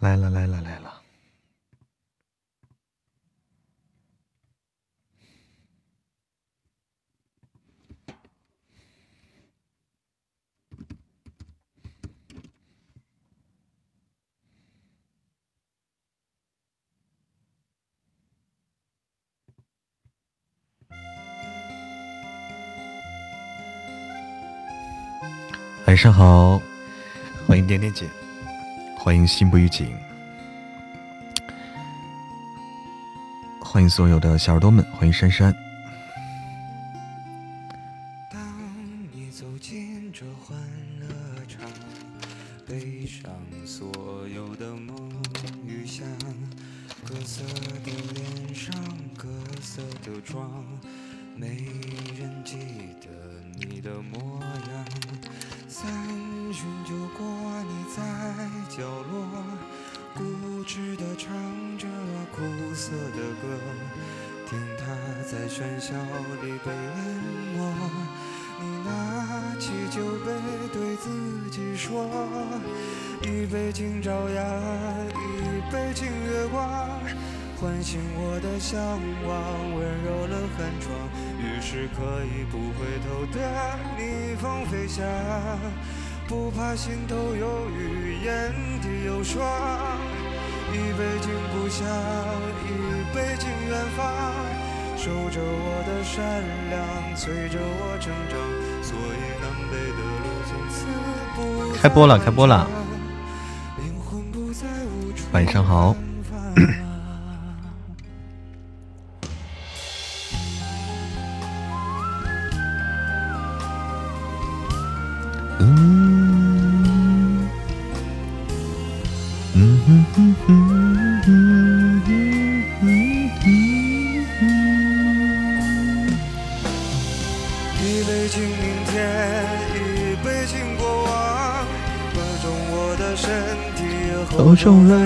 来了来了来了。晚上好，欢迎点点姐，欢迎心不预警，欢迎所有的小耳朵们，欢迎珊珊。开播了，开播了。晚上好。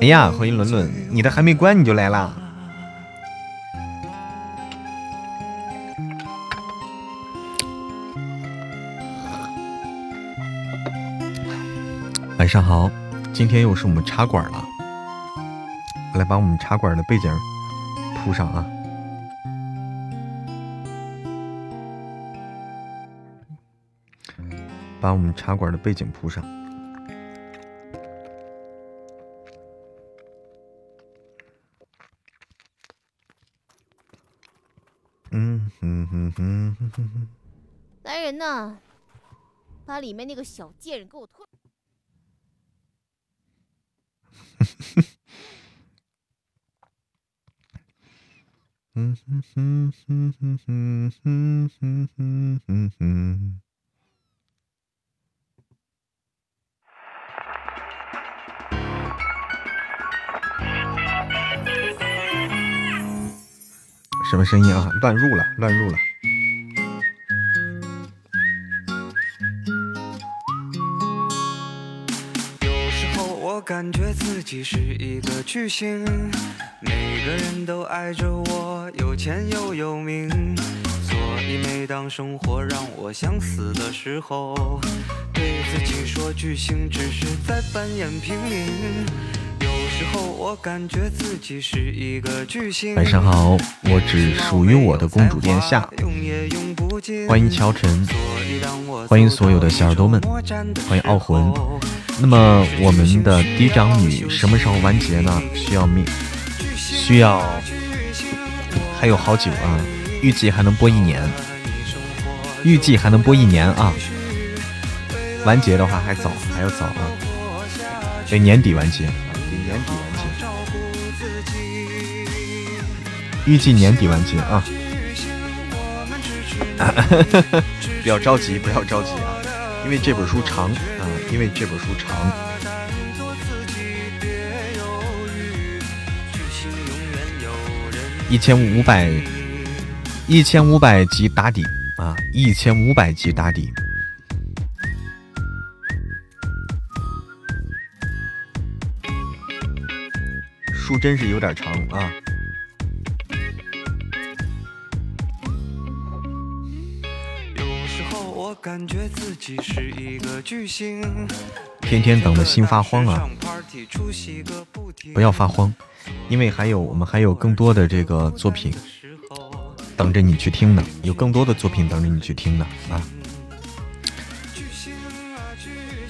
哎呀，欢迎伦伦，你的还没关你就来啦！晚上好，今天又是我们茶馆了，来把我们茶馆的背景铺上啊！把我们茶馆的背景铺上。呐！把里面那个小贱人给我拖！什么声音啊？乱入了，乱入了。感觉自己是一个巨星，每个人都爱着我，有钱又有名。所以每当生活让我想死的时候，对自己说巨星只是在扮演平民。感觉自己是一个巨星晚上好，我只属于我的公主殿下。欢迎乔晨，欢迎所有的小耳朵们，欢迎傲魂。那么我们的嫡长女什么时候完结呢？需要命，需要还有好久啊，预计还能播一年，预计还能播一年啊。完结的话还早，还要早啊，得年底完结，得年底。预计年底完结啊！不要着急，不要着急啊！因为这本书长啊，因为这本书长。一千五百，一千五百集打底啊！一千五百集打底。书真是有点长啊。感觉自己是一个巨星天天等的心发慌啊！不要发慌，因为还有我们还有更多的这个作品等着你去听呢，有更多的作品等着你去听呢啊！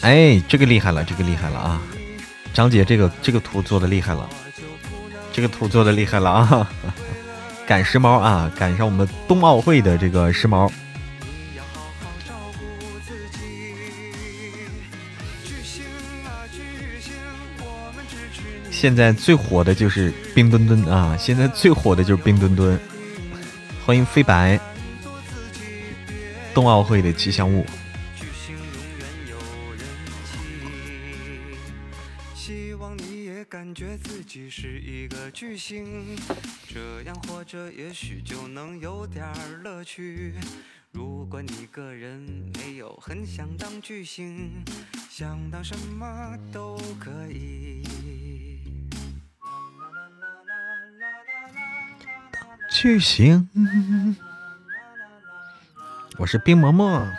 哎，这个厉害了，这个厉害了啊！张姐，这个这个图做的厉害了，这个图做的厉害了啊！赶时髦啊，赶上我们冬奥会的这个时髦。现在最火的就是冰墩墩啊！现在最火的就是冰墩墩，欢迎飞白，冬奥会的吉祥物。希望你也感觉自己是一个巨星，这样活着也许就能有点乐趣。如果你个人没有很想当巨星，想当什么都可以。巨星，我是冰嬷嬷。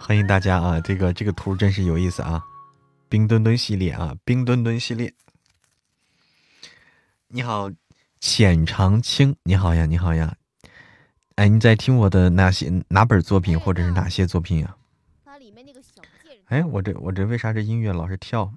欢迎大家啊！这个这个图真是有意思啊！冰墩墩系列啊，冰墩墩系列。你好，浅长青，你好呀，你好呀。哎，你在听我的哪些哪本作品，或者是哪些作品呀？哎，我这我这为啥这音乐老是跳？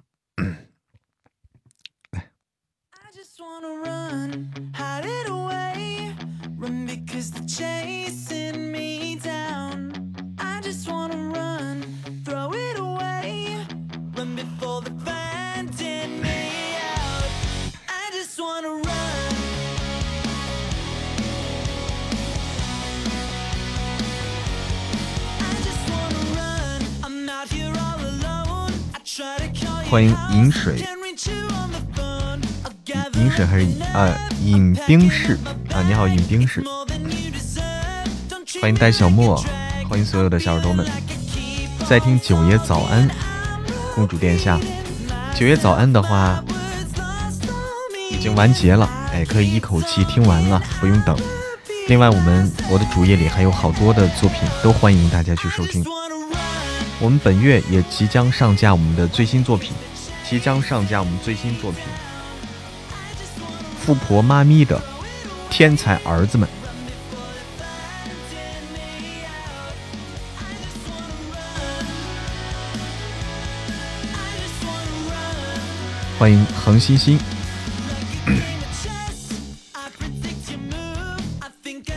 欢迎饮水，饮水还是啊饮冰室啊？你好，饮冰室。欢迎戴小莫，欢迎所有的小耳朵们，在听九爷早安，公主殿下。九爷早安的话，已经完结了，哎，可以一口气听完了，不用等。另外，我们我的主页里还有好多的作品，都欢迎大家去收听。我们本月也即将上架我们的最新作品，即将上架我们最新作品《富婆妈咪的天才儿子们》。欢迎恒星星。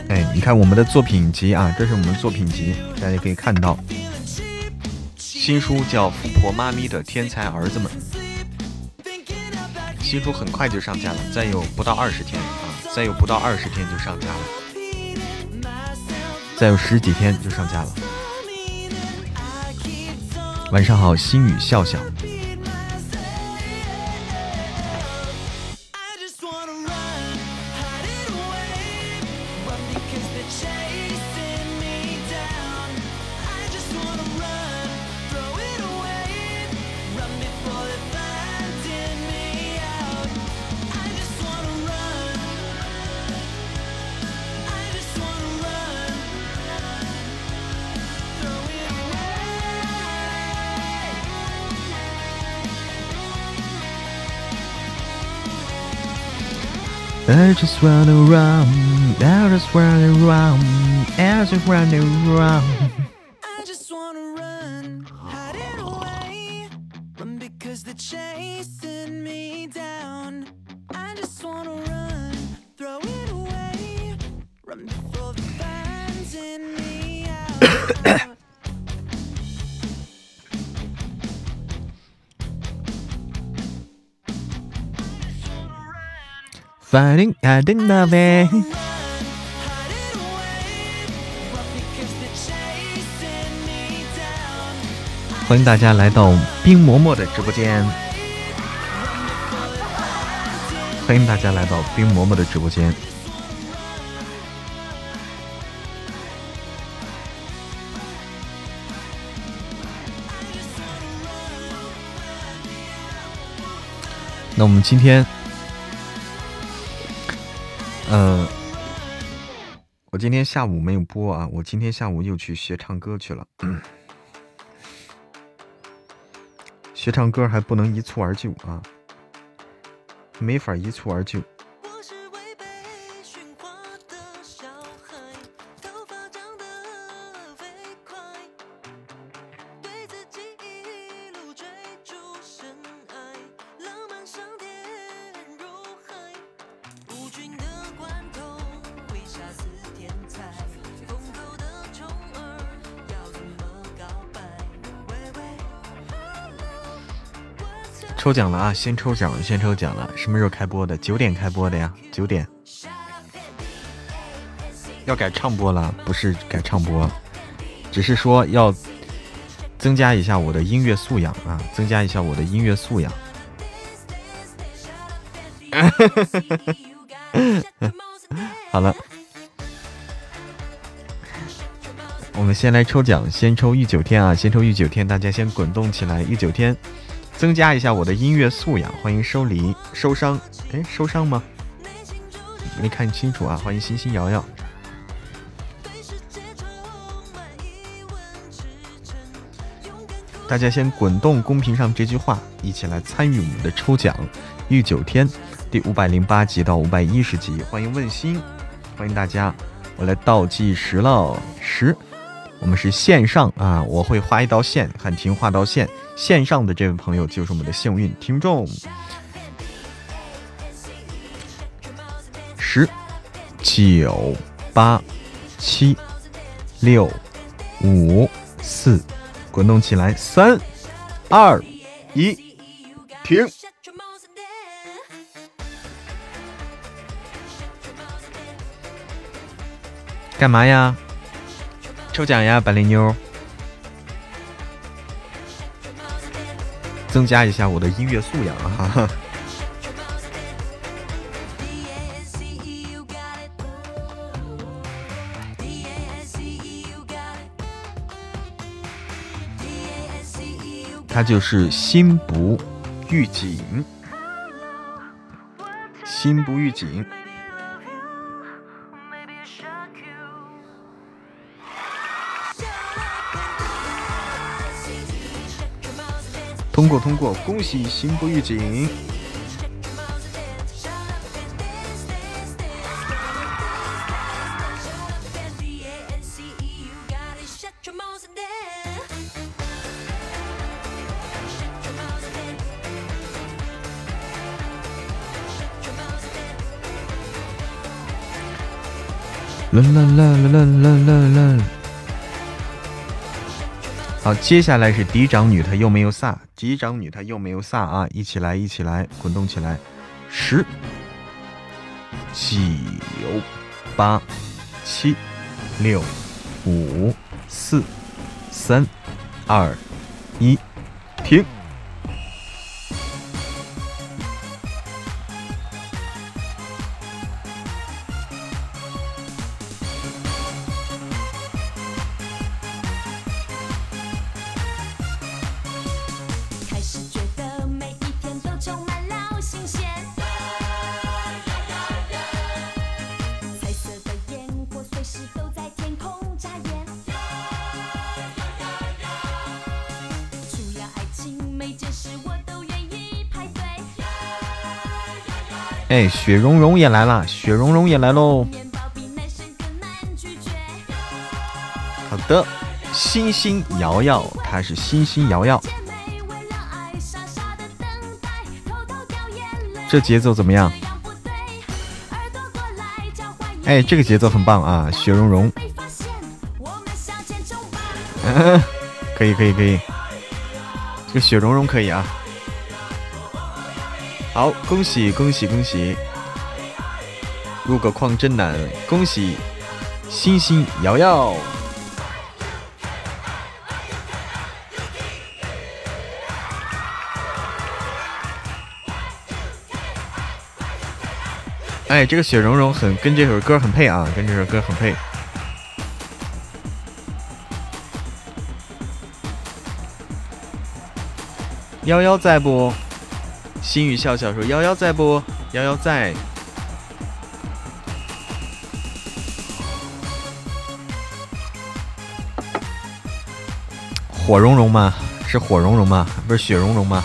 哎，你看我们的作品集啊，这是我们作品集，大家可以看到。新书叫《富婆妈咪的天才儿子们》，新书很快就上架了，再有不到二十天啊，再有不到二十天就上架了，再有十几天就上架了。晚上好，心语笑笑。I just run around, I just run around, I just run around. fighting and in love it run run running the love it. 下午没有播啊，我今天下午又去学唱歌去了。学唱歌还不能一蹴而就啊。没法一蹴而就。抽奖了啊！先抽奖，先抽奖了。什么时候开播的？九点开播的呀，九点。要改唱播了，不是改唱播，只是说要增加一下我的音乐素养啊，增加一下我的音乐素养。好了，我们先来抽奖，先抽玉九天啊，先抽玉九天，大家先滚动起来，玉九天。增加一下我的音乐素养，欢迎收礼收伤，哎，收伤吗？没看清楚啊！欢迎星星瑶瑶，大家先滚动公屏上这句话，一起来参与我们的抽奖。御九天第五百零八集到五百一十集，欢迎问心，欢迎大家，我来倒计时了，十。我们是线上啊，我会画一道线，喊停画道线。线上的这位朋友就是我们的幸运听众。十、九、八、七、六、五、四，滚动起来！三、二、一，停！干嘛呀？抽奖呀，百灵妞！增加一下我的音乐素养啊！哈他就是心不预警，心不预警。通过通过，恭喜心不预警！啦啦啦啦啦啦啦！好，接下来是嫡长女，她又没有飒。嫡长女，她又没有飒啊！一起来，一起来，滚动起来！十、九、八、七、六、五、四、三、二、一，停。雪融融也来了，雪融融也来喽。好的，星星瑶瑶，她是星星瑶瑶。这节奏怎么样？哎，这个节奏很棒啊，雪融融。可以可以可以，这个雪融融可以啊。好恭喜恭喜恭喜。入个矿真难恭喜星星瑶瑶哎这个雪融融很跟这首歌很配啊跟这首歌很配。妖妖在不？心语笑笑说：“幺幺在不？幺幺在。”火融融吗？是火融融吗？不是雪融融吗？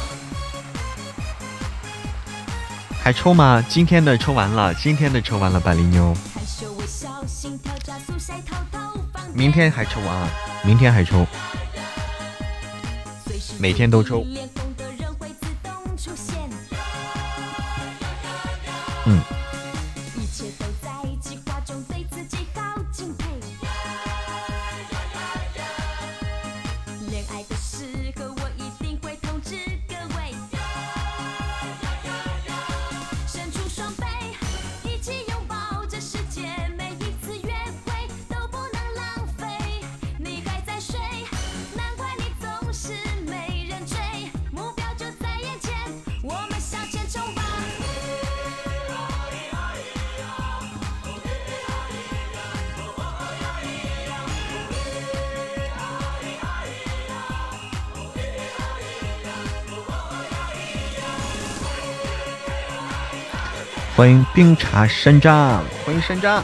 还抽吗？今天的抽完了，今天的抽完了，百灵妞。明天还抽啊？明天还抽？每天都抽。欢迎冰茶山楂，欢迎山楂，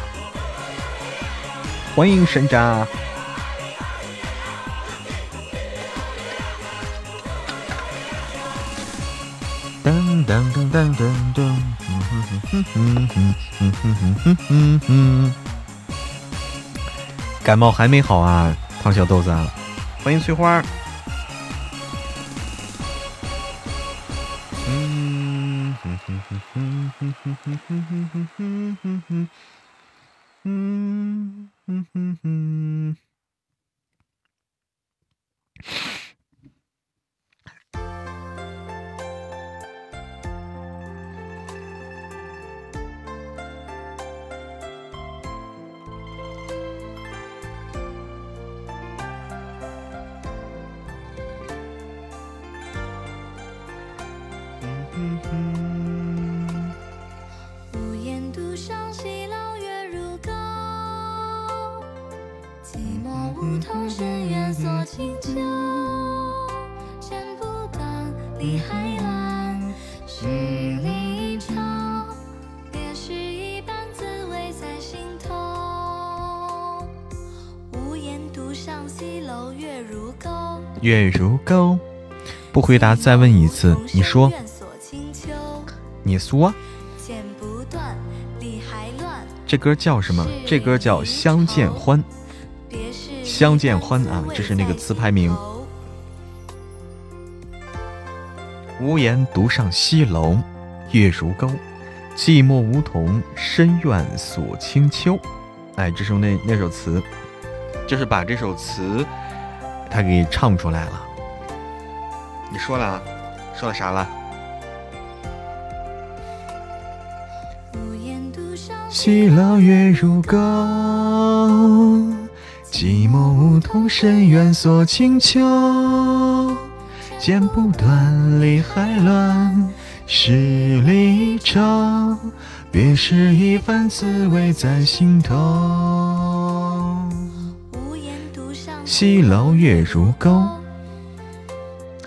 欢迎山楂。噔噔噔噔噔噔，哼哼哼哼哼哼哼哼哼哼。感冒还没好啊，胖小豆子。欢迎翠花。回答再问一次。你说，你说，这歌叫什么？这歌叫《相见欢》。相见欢啊，这是那个词牌名。无言独上西楼，月如钩，寂寞梧桐深院锁清秋。哎，这是那那首词，就是把这首词。他给唱出来了，你说了，说了啥了？西楼月如钩，寂寞梧桐深院锁清秋。剪不断，理还乱，是离愁。别时一番滋味在心头。西楼月如钩，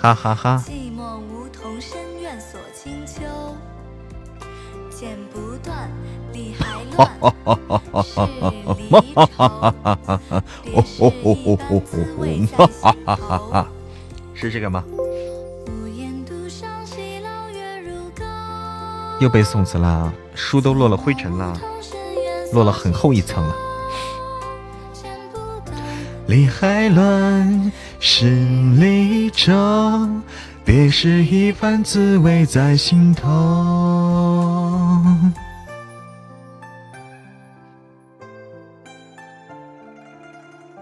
哈哈哈。寂寞梧桐深院锁清秋，剪不断，理还乱。是离愁，别在心这个吗？又被宋词了，书都落了灰尘了，落了很厚一层了。理还乱，十里愁，别是一番滋味在心头。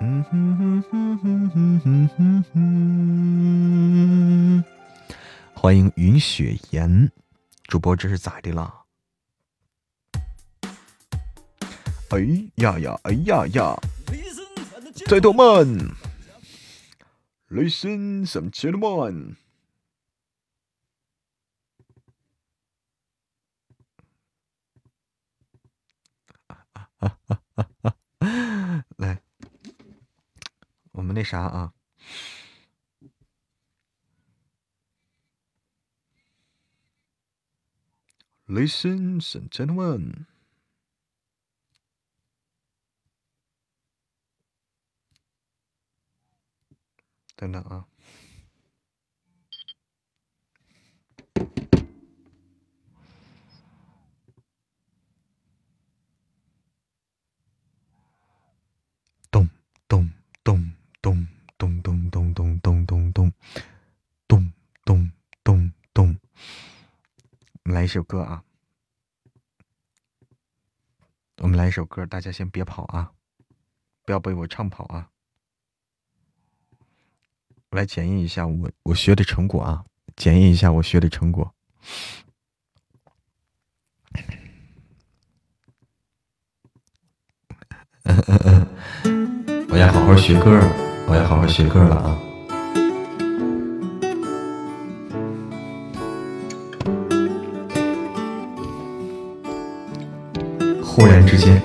嗯哼哼哼哼哼哼。欢迎云雪岩，主播这是咋的了？哎呀呀，哎呀呀！在动漫，Listen some gentlemen。来，我们那啥啊，Listen, gentlemen。等等啊。咚咚咚咚咚咚咚咚咚咚咚咚咚咚，来一首歌啊！我们来一首歌，大家先别跑啊，不要被我唱跑啊！我来检验一下我我学的成果啊，检验一下我学的成果。我要好好学歌了，我要好好学歌了啊！忽然之间，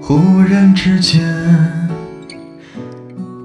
忽然之间，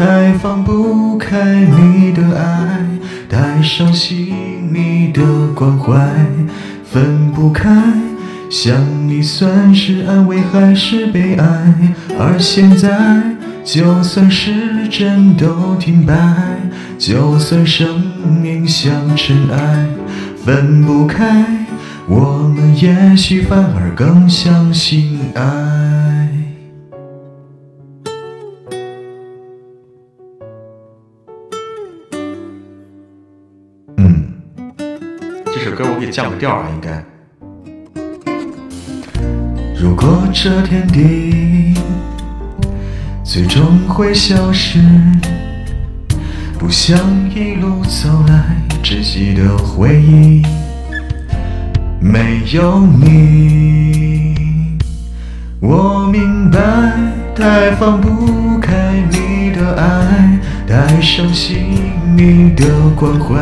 太放不开你的爱，太伤心你的关怀，分不开。想你算是安慰还是悲哀？而现在，就算时针都停摆，就算生命像尘埃，分不开，我们也许反而更相信爱。降个调啊，应该。如果这天地最终会消失，不想一路走来窒息的回忆，没有你，我明白，太放不开你的爱，太伤心你的关怀，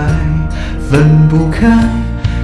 分不开，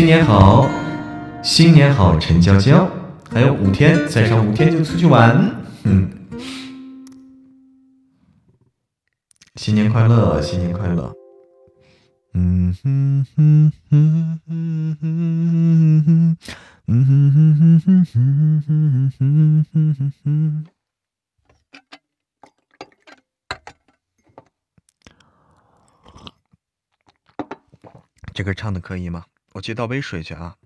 新年好，新年好，陈娇娇，还有五天，再上五天就出去玩。嗯，新年快乐，新年快乐。嗯哼哼哼哼哼哼哼，嗯哼哼哼哼哼哼哼哼哼。这歌唱的可以吗？我去倒杯水去啊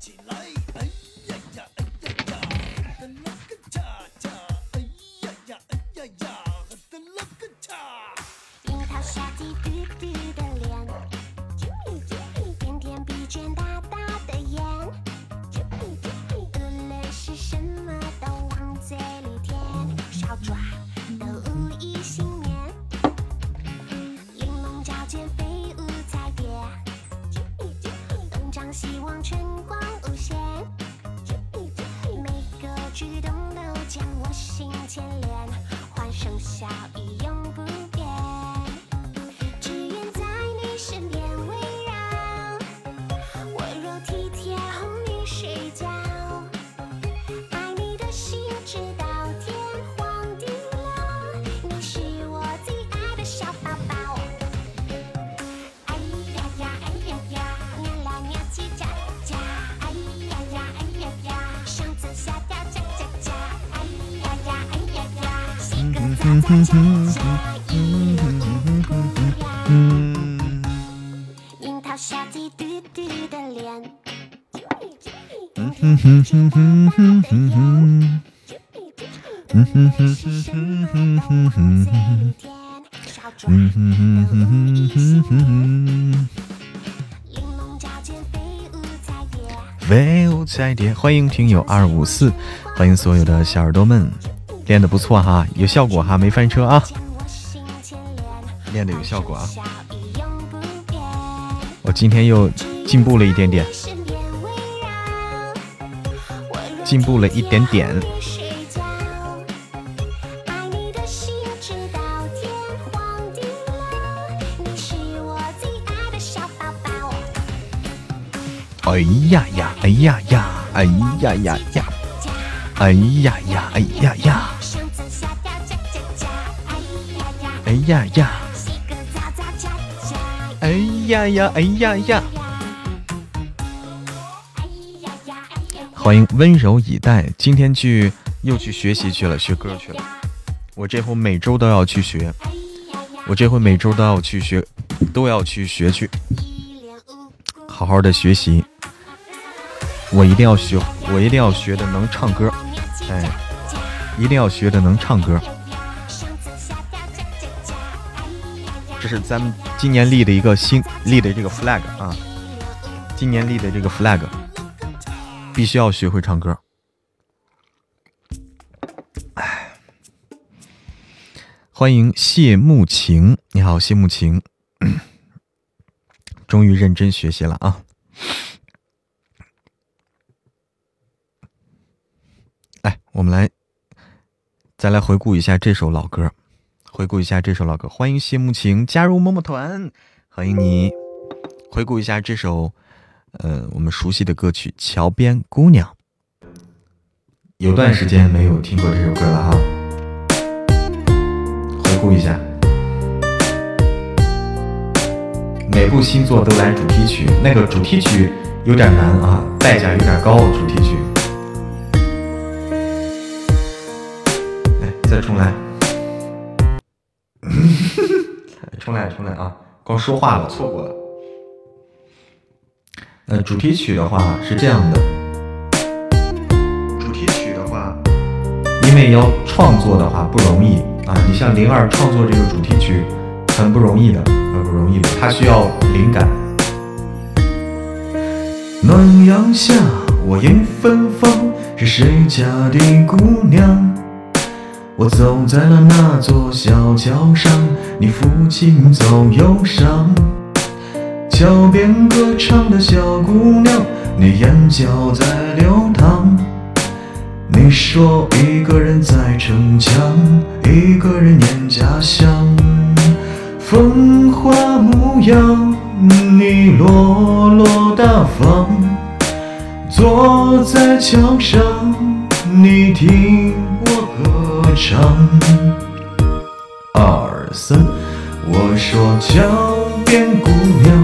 起来！飞舞在天，欢迎听友二五四，欢迎所有的小耳朵们，练的不错哈，有效果哈，没翻车啊，练的有效果啊，我今天又进步了一点点，进步了一点点。哎呀呀，哎呀呀，哎呀呀呀，哎呀呀，哎呀呀，哎呀呀，哎呀呀，哎呀呀！欢迎温柔以待，今天去又去学习去了，学歌去了。我这回每周都要去学，我这回每周都要去学，都要去学去，好好的学习。我一定要学，我一定要学的能唱歌，哎，一定要学的能唱歌。这是咱们今年立的一个新立的这个 flag 啊，今年立的这个 flag，必须要学会唱歌。哎，欢迎谢慕晴，你好，谢慕晴，终于认真学习了啊。来我们来再来回顾一下这首老歌，回顾一下这首老歌。欢迎谢慕晴加入么么团，欢迎你。回顾一下这首，呃，我们熟悉的歌曲《桥边姑娘》。有段时间没有听过这首歌了哈。回顾一下，每部新作都来主题曲，那个主题曲有点难啊，代价有点高，主题曲。再重来，重来，重来啊！光说话了，错过了。呃，主题曲的话是这样的，主题曲的话，因为要创作的话不容易啊。你像灵儿创作这个主题曲，很不容易的，很不容易的，他需要灵感。暖阳下，我迎芬芳，是谁家的姑娘？我走在了那座小桥上，你抚琴奏忧伤。桥边歌唱的小姑娘，你眼角在流淌。你说一个人在逞强，一个人念家乡。风华模样，你落落大方。坐在桥上，你听。唱二三，我说桥边姑娘，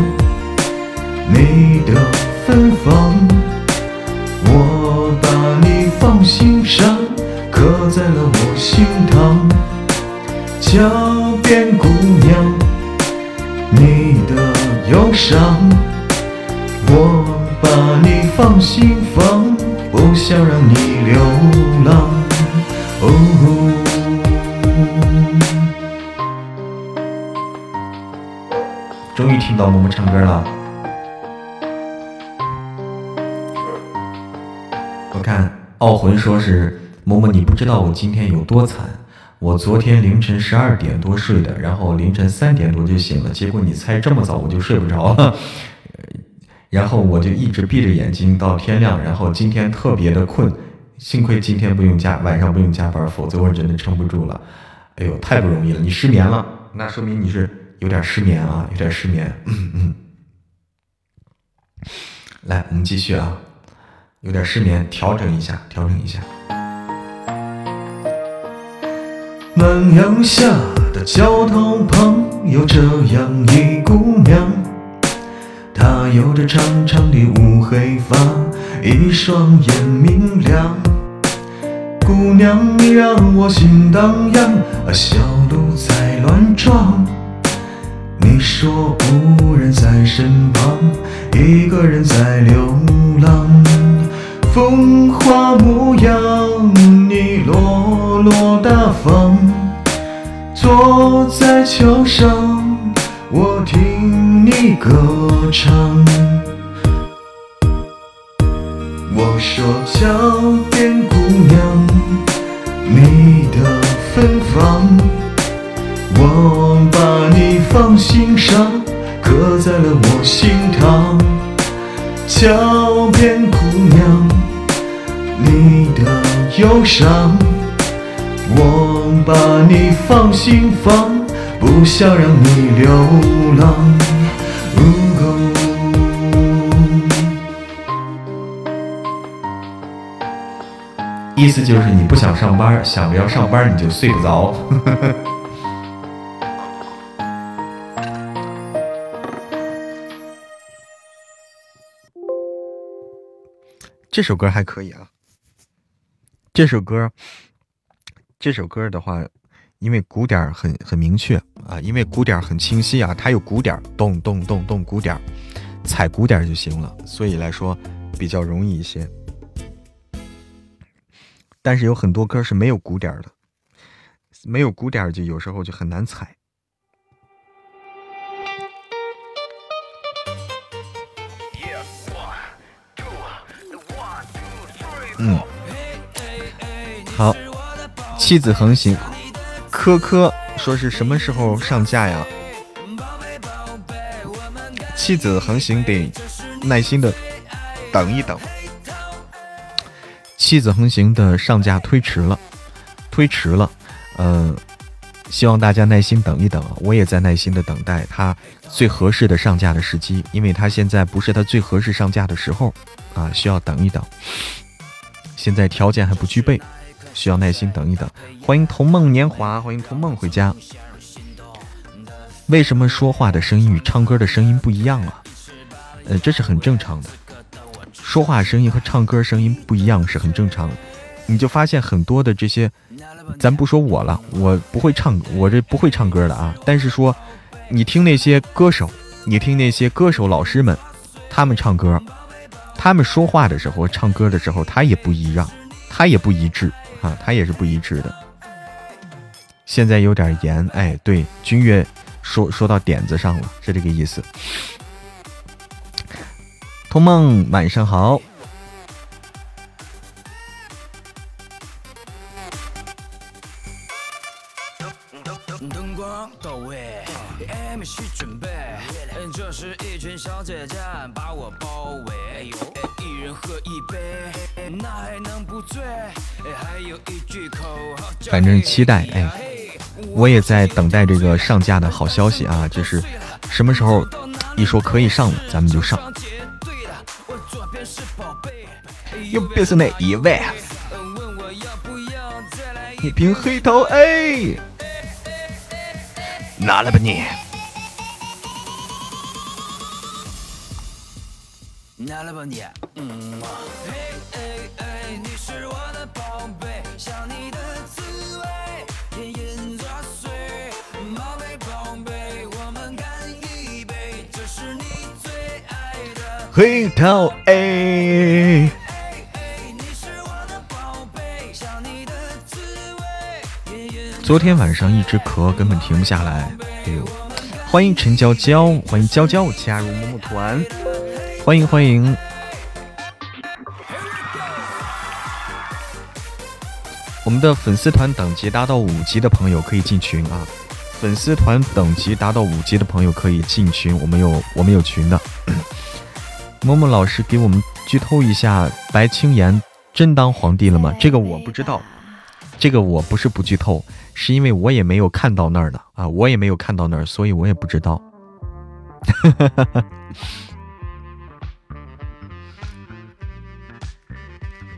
你的芬芳，我把你放心上，刻在了我心膛。桥边姑娘，你的忧伤，我把你放心房，不想让你流浪。终于听到萌萌唱歌了。我看傲魂说是萌萌，你不知道我今天有多惨。我昨天凌晨十二点多睡的，然后凌晨三点多就醒了。结果你猜这么早我就睡不着了，然后我就一直闭着眼睛到天亮。然后今天特别的困。幸亏今天不用加，晚上不用加班，否则我真的撑不住了。哎呦，太不容易了！你失眠了，那说明你是有点失眠啊，有点失眠。嗯嗯。来，我们继续啊，有点失眠，调整一下，调整一下。暖阳下的桥头旁，有这样一姑娘，她有着长长的乌黑发，一双眼明亮。姑娘，你让我心荡漾，小鹿在乱撞。你说无人在身旁，一个人在流浪。风华模样，你落落大方。坐在桥上，歌唱。我说桥边姑娘，你的芬芳，我把你放心上，刻在了我心膛。桥边姑娘，你的忧伤，我把你放心房，不想让你流浪。意思就是你不想上班，想着要上班你就睡不着。这首歌还可以啊。这首歌，这首歌的话，因为鼓点很很明确啊，因为鼓点很清晰啊，它有鼓点，咚咚咚咚鼓点，踩鼓点就行了，所以来说比较容易一些。但是有很多歌是没有鼓点的，没有鼓点就有时候就很难踩。嗯，好，妻子横行，科科说是什么时候上架呀？妻子横行得耐心的等一等。妻子横行的上架推迟了，推迟了，嗯，希望大家耐心等一等，我也在耐心的等待它最合适的上架的时机，因为它现在不是它最合适上架的时候啊，需要等一等。现在条件还不具备，需要耐心等一等。欢迎童梦年华，欢迎童梦回家。为什么说话的声音与唱歌的声音不一样啊？呃，这是很正常的。说话声音和唱歌声音不一样是很正常的，你就发现很多的这些，咱不说我了，我不会唱，我这不会唱歌的啊。但是说，你听那些歌手，你听那些歌手老师们，他们唱歌，他们说话的时候，唱歌的时候，他也不一样，他也不一致啊，它也是不一致的。现在有点严，哎，对，君越说说到点子上了，是这个意思。通梦，晚上好。灯光到位，MC 准备，这是一群小姐姐把我包围，哎呦，一人喝一杯，那还能不醉？反正期待，哎，我也在等待这个上架的好消息啊！就是什么时候一说可以上了，咱们就上。又别是那一位，一瓶黑桃 A，拿来吧你。拿来吧你。嗯。黑桃 A。昨天晚上一直咳，根本停不下来。哎呦，欢迎陈娇娇，欢迎娇娇加入某某团，欢迎欢迎。我们的粉丝团等级达到五级的朋友可以进群啊！粉丝团等级达到五级的朋友可以进群，我们有我们有群的。某某老师给我们剧透一下，白青岩真当皇帝了吗？这个我不知道，这个我不是不剧透，是因为我也没有看到那儿的啊，我也没有看到那儿，所以我也不知道。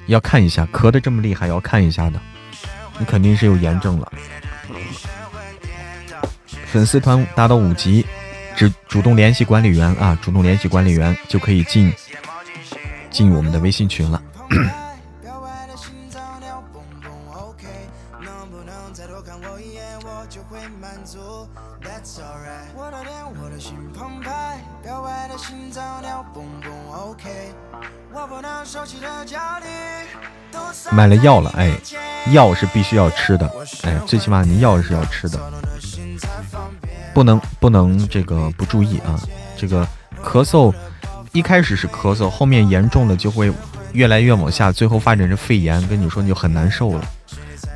要看一下，咳的这么厉害，要看一下的，你肯定是有炎症了。粉丝团达到五级。只主动联系管理员啊，主动联系管理员就可以进进我们的微信群了。买了药了，哎，药是必须要吃的，哎，最起码你药是要吃的。不能不能这个不注意啊。这个咳嗽一开始是咳嗽，后面严重了就会越来越往下，最后发展成肺炎，跟你说你就很难受了。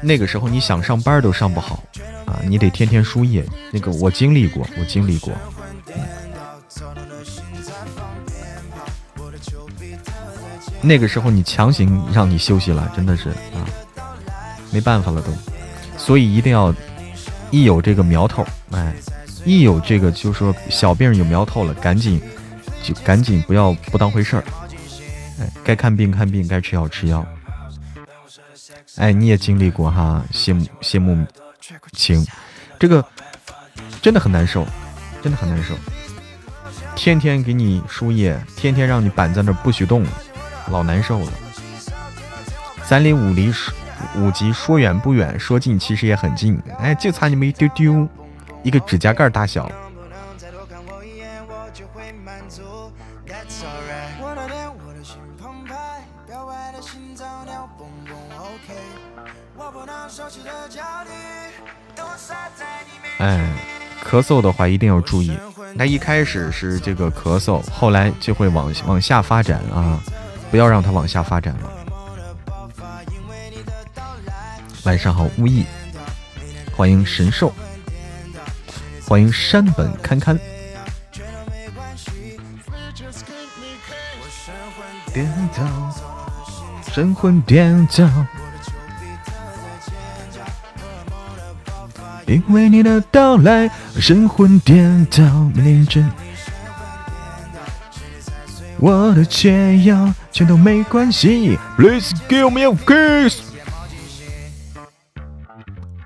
那个时候你想上班都上不好啊，你得天天输液。那个我经历过，我经历过。那个时候你强行让你休息了，真的是啊，没办法了都，所以一定要一有这个苗头，哎，一有这个就说小病有苗头了，赶紧就赶紧不要不当回事儿，哎，该看病看病，该吃药吃药，哎，你也经历过哈，谢慕谢慕情，这个真的很难受，真的很难受，天天给你输液，天天让你板在那不许动。老难受了，三里五里五级说远不远，说近其实也很近，哎，就差那么一丢丢，一个指甲盖大小。哎，咳嗽的话一定要注意，它一开始是这个咳嗽，后来就会往往下发展啊。不要让它往下发展了。晚上好，巫意，欢迎神兽，欢迎山本堪堪。颠倒，神魂颠倒，因为你的到来，神魂颠倒，连着。我的解药全都没关系，Please give me a kiss。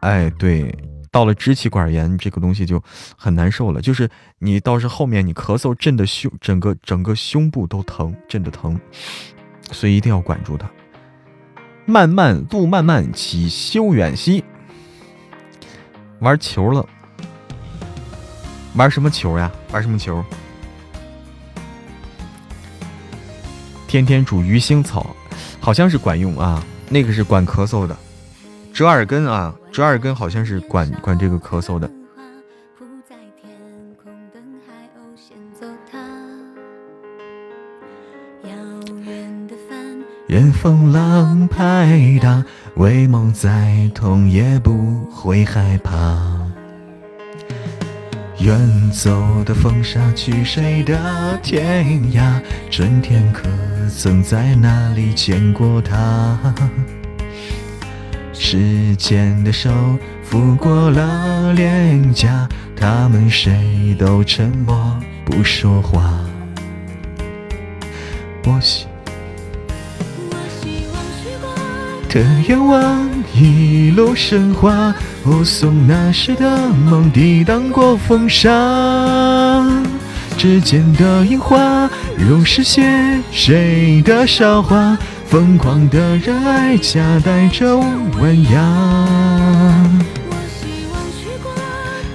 哎，对，到了支气管炎这个东西就很难受了，就是你倒是后面你咳嗽震的胸，整个整个胸部都疼，震的疼，所以一定要管住它。慢慢路漫漫其修远兮，玩球了，玩什么球呀？玩什么球？天天煮鱼腥草，好像是管用啊。那个是管咳嗽的，折耳根啊，折耳根好像是管管这个咳嗽的。任风浪拍打，为梦再痛也不会害怕。远走的风沙去谁的天涯？春天可曾在哪里见过他？时间的手抚过了脸颊，他们谁都沉默不说话。我希望的愿望一路升华。护送那时的梦抵挡过风沙，指尖的樱花如诗写谁的韶华？疯狂的热爱夹带着弯牙。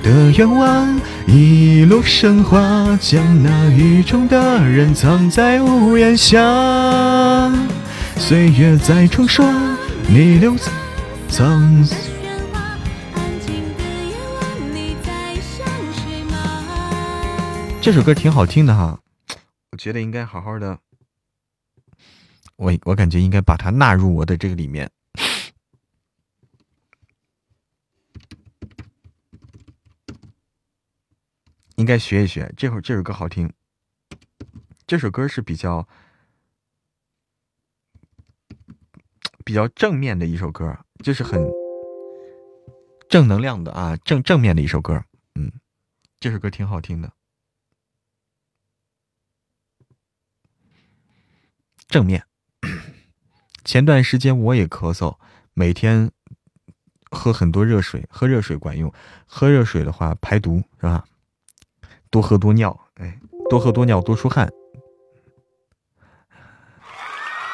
的愿望一路升华，将那雨中的人藏在屋檐下。岁月在冲刷，你留藏。这首歌挺好听的哈，我觉得应该好好的，我我感觉应该把它纳入我的这个里面，应该学一学。这会儿这首歌好听，这首歌是比较比较正面的一首歌，就是很正能量的啊，正正面的一首歌。嗯，这首歌挺好听的。正面。前段时间我也咳嗽，每天喝很多热水，喝热水管用。喝热水的话排毒是吧？多喝多尿，哎，多喝多尿多出汗。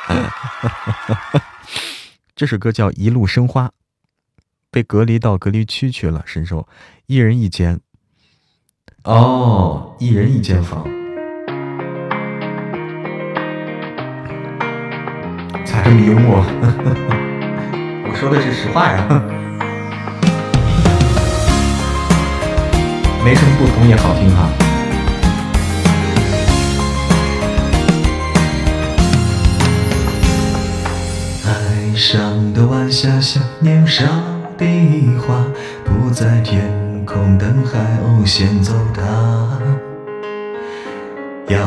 这首歌叫《一路生花》，被隔离到隔离区去了，神兽，一人一间。哦，一人一间房。咋这么幽默？我说的是实话呀。没什么不同也好听哈。爱上的晚霞像年少的花，不在天。空等海鸥先走它，遥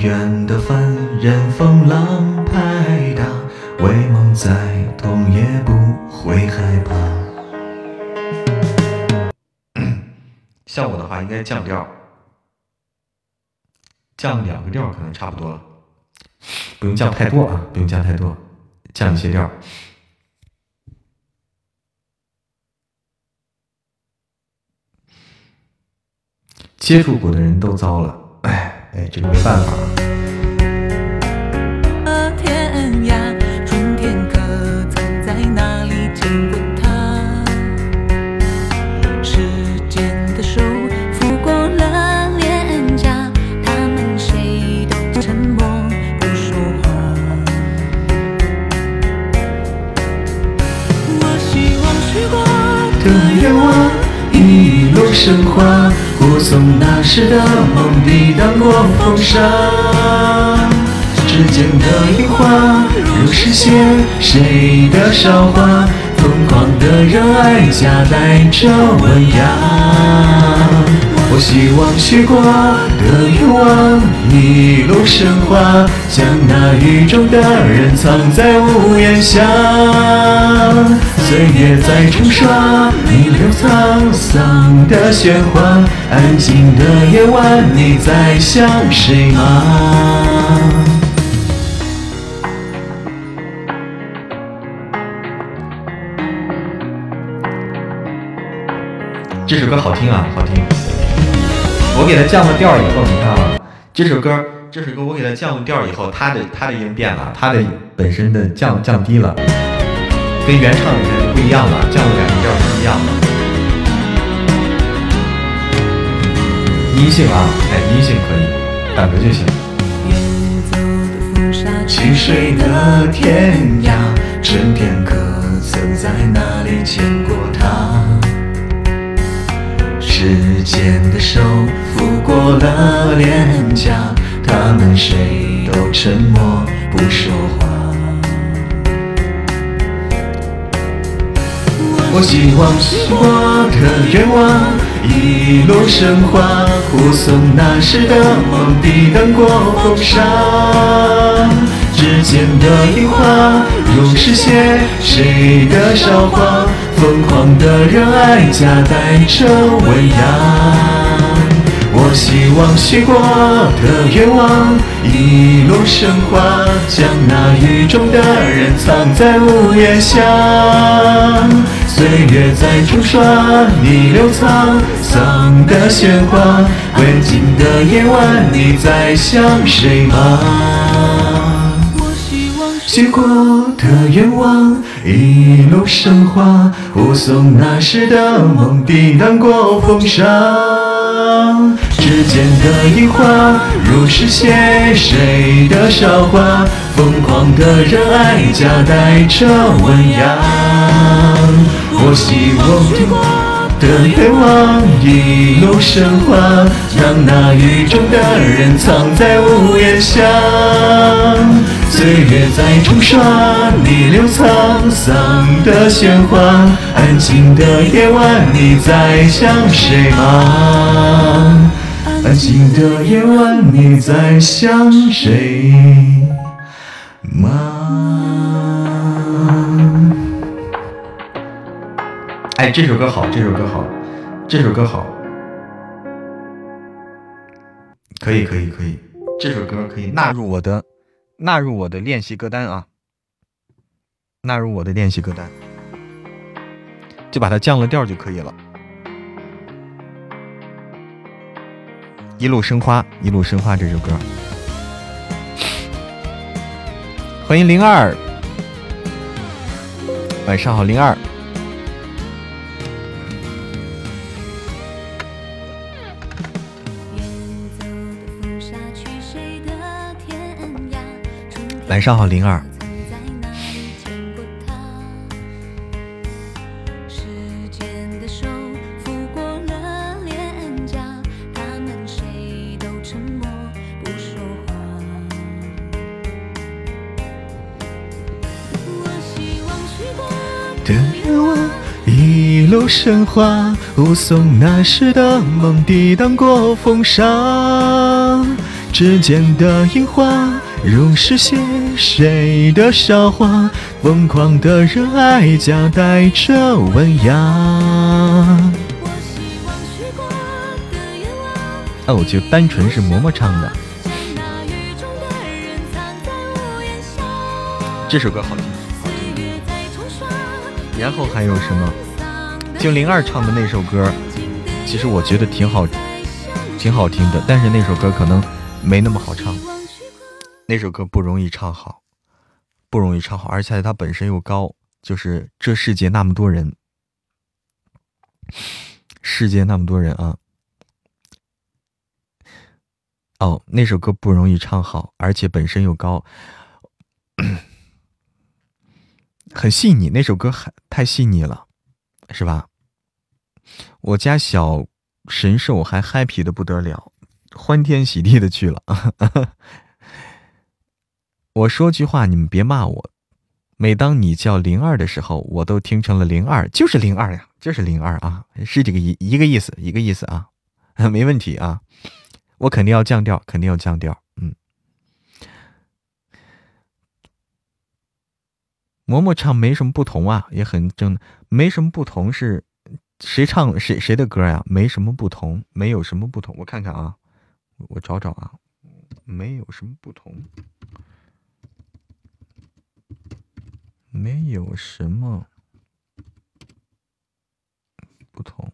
远的帆任风浪拍打，为梦再痛也不会害怕。像我的话应该降调，降两个调可能差不多了，不用降太多啊，不用降太多，降一些调。接触过的人都糟了，哎哎，这个没办法。一路升华。护送那时的梦抵挡过风沙，指尖的樱花如诗写谁的韶华？疯狂的热爱夹带着文雅。我希望许过的愿望一路升华，将那雨中的人藏在屋檐下。岁月在冲刷弥留沧桑的鲜花，安静的夜晚，你在想谁吗？这首歌好听啊，好听。我给它降了调以后，你看啊，这首歌，这首歌我给它降了调以后，它的它的音变了，它的本身的降降低了，跟原唱你看就不一样了，降了两个调不一样了。音性啊，哎，音性可以，打着就行。的天涯，春天可曾在哪里见过他？时间的手抚过了脸颊，他们谁都沉默不说话。我希望许过的愿望一路生花，护送那时的梦抵挡过风沙。指尖的樱花如诗写谁的韶华？疯狂的热爱夹带着温雅，我希望许过的愿望一路升华，将那雨中的人藏在屋檐下。岁月在冲刷你流沧桑的鲜花，安静的夜晚，你在想谁吗？我希望许过的愿望一路生花，护送那时的梦抵挡过风沙。指尖的樱花如诗写谁的韶华？疯狂的热爱夹带着文雅。我希望。的愿望一路升华，让那雨中的人藏在屋檐下。岁月在冲刷逆流沧桑的鲜花，安静的夜晚，你在想谁吗？安静的夜晚，你在想谁哎，这首歌好，这首歌好，这首歌好，可以，可以，可以，这首歌可以纳入我的，纳入我的练习歌单啊，纳入我的练习歌单，就把它降了调就可以了。一路生花，一路生花这首歌，欢迎零二，晚上好，零二。晚上好，灵儿。神话，护送那时的梦抵挡过风沙。指尖的樱花，如是写谁的韶华？疯狂的热爱夹带着温雅。哦，就单纯是嬷嬷唱的。这首歌好听，好听。然后还有什么？就灵儿唱的那首歌，其实我觉得挺好，挺好听的。但是那首歌可能没那么好唱，那首歌不容易唱好，不容易唱好，而且它本身又高。就是这世界那么多人，世界那么多人啊！哦，那首歌不容易唱好，而且本身又高，很细腻。那首歌很太细腻了。是吧？我家小神兽还 happy 的不得了，欢天喜地的去了。我说句话，你们别骂我。每当你叫零二的时候，我都听成了零二，就是零二呀，就是零二啊，是这个一一个意思，一个意思啊，没问题啊。我肯定要降调，肯定要降调。嗯，嬷嬷唱没什么不同啊，也很正。没什么不同，是谁唱谁谁的歌呀？没什么不同，没有什么不同。我看看啊，我找找啊，没有什么不同，没有什么不同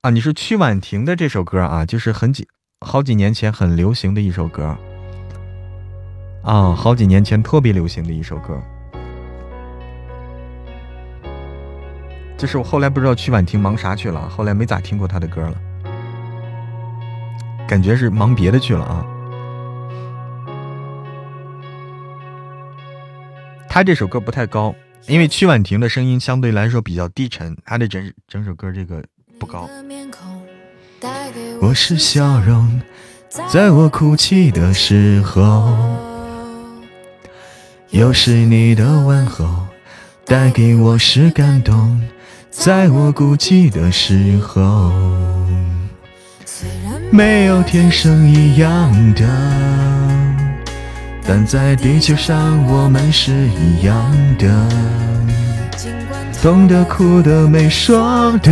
啊！你是曲婉婷的这首歌啊，就是很几好几年前很流行的一首歌啊，好几年前特别流行的一首歌。就是我后来不知道曲婉婷忙啥去了，后来没咋听过她的歌了，感觉是忙别的去了啊。他这首歌不太高，因为曲婉婷的声音相对来说比较低沉，他的整整首歌这个不高。我是笑容，在我哭泣的时候，又是你的问候，带给我是感动。在我孤寂的时候，没有天生一样的，但在地球上我们是一样的，痛的哭的没说的，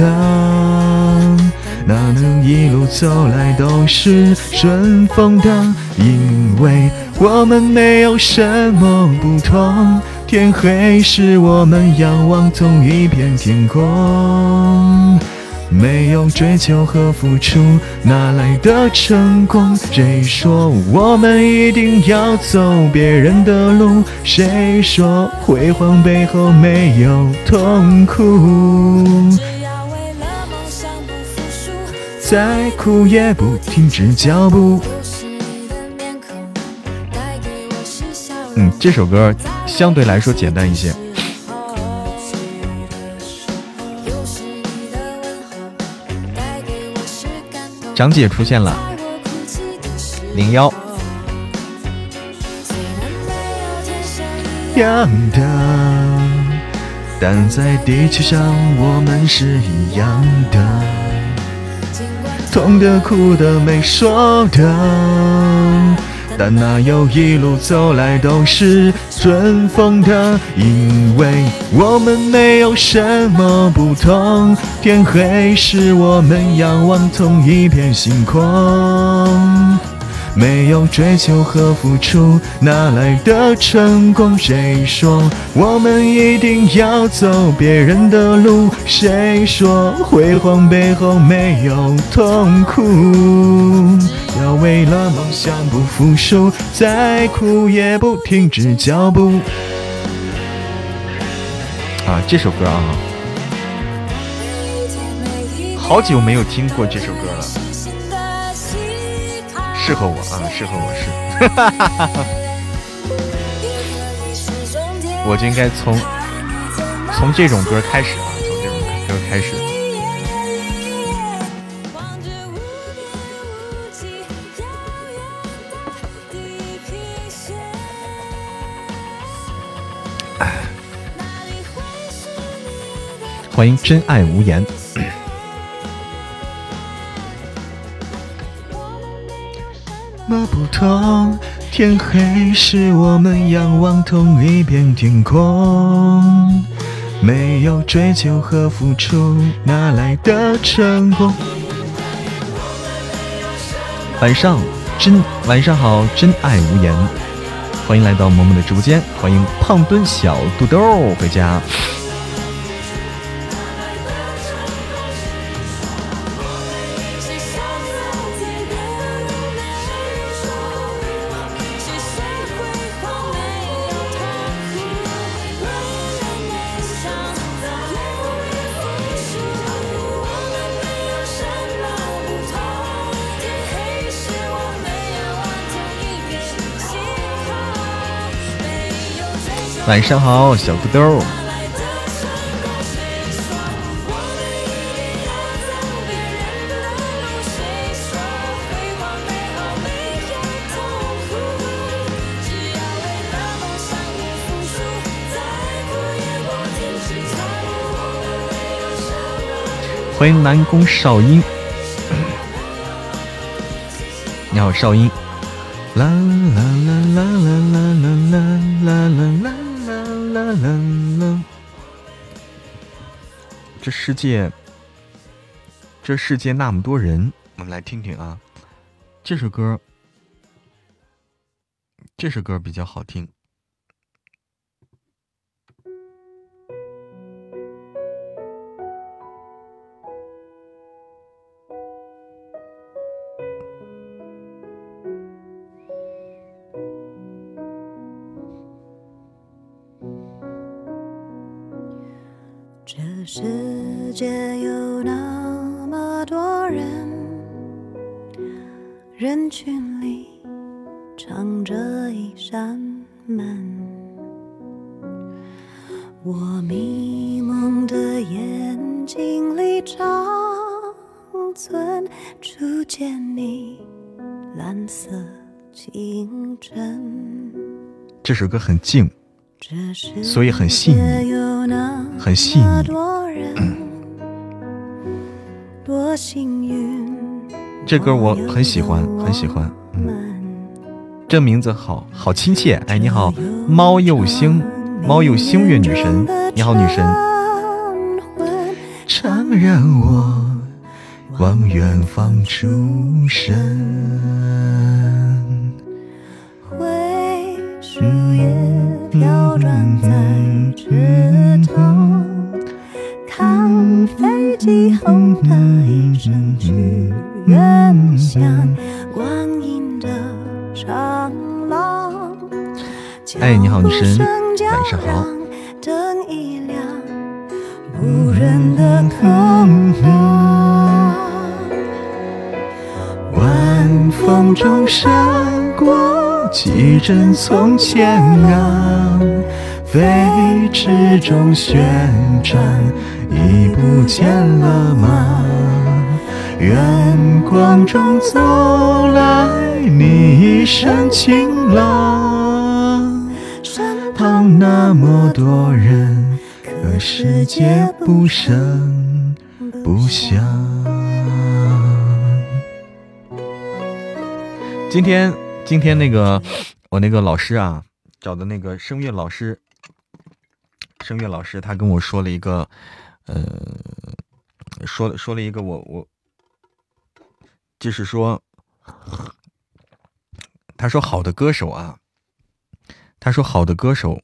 哪能一路走来都是顺风的？因为我们没有什么不同。天黑时，我们仰望同一片天空。没有追求和付出，哪来的成功？谁说我们一定要走别人的路？谁说辉煌背后没有痛苦？只要为了梦想不服输再苦也不停止脚步。嗯，这首歌相对来说简单一些。张姐出现了，零幺。样的，但在地球上我们是一样的，痛的、哭的、没说的。但哪有一路走来都是顺风的，因为我们没有什么不同。天黑时，我们仰望同一片星空。没有追求和付出，哪来的成功？谁说我们一定要走别人的路？谁说辉煌背后没有痛苦？要为了梦想不服输，再苦也不停止脚步。啊，这首歌啊，好久没有听过这首歌了。适合我啊，适合我是。我就应该从从这种歌开始啊，从这种歌开始。欢迎真爱无言。同？天黑时，我们仰望同一片天空。没有追求和付出，哪来的成功？晚上真晚上好，真爱无言。欢迎来到萌萌的直播间，欢迎胖墩小肚兜回家。晚上好，小肚兜。欢迎南宫少英，你好，少英。世界，这世界那么多人，我们来听听啊。这首歌，这首歌比较好听。世界有那么多人，人群里藏着一扇门。我迷蒙的眼睛里长存初见你蓝色清晨。这首歌很静。所以很细腻，很细腻。这歌我很喜欢，很喜欢。嗯，这名字好好亲切。哎，你好，猫又星，猫又星月女神，你好，女神。常让我往远方出神。树叶飘转在枝飞机后的一声剧院响，光阴的长廊。哎，你好，女神，晚上好。灯一亮，无人的空荡，晚风中闪过。几帧从前啊，飞驰中旋转，已不见了吗？远光中走来，你一身晴朗。身旁那么多人，可世界不声不响。今天。今天那个我那个老师啊，找的那个声乐老师，声乐老师他跟我说了一个，呃，说说了一个我我，就是说，他说好的歌手啊，他说好的歌手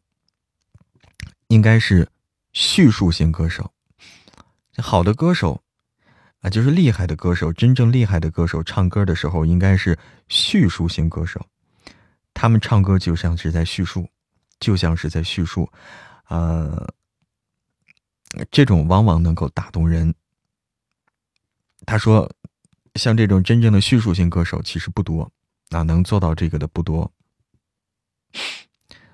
应该是叙述型歌手，好的歌手。啊，就是厉害的歌手，真正厉害的歌手，唱歌的时候应该是叙述型歌手，他们唱歌就像是在叙述，就像是在叙述，呃，这种往往能够打动人。他说，像这种真正的叙述型歌手其实不多，啊，能做到这个的不多。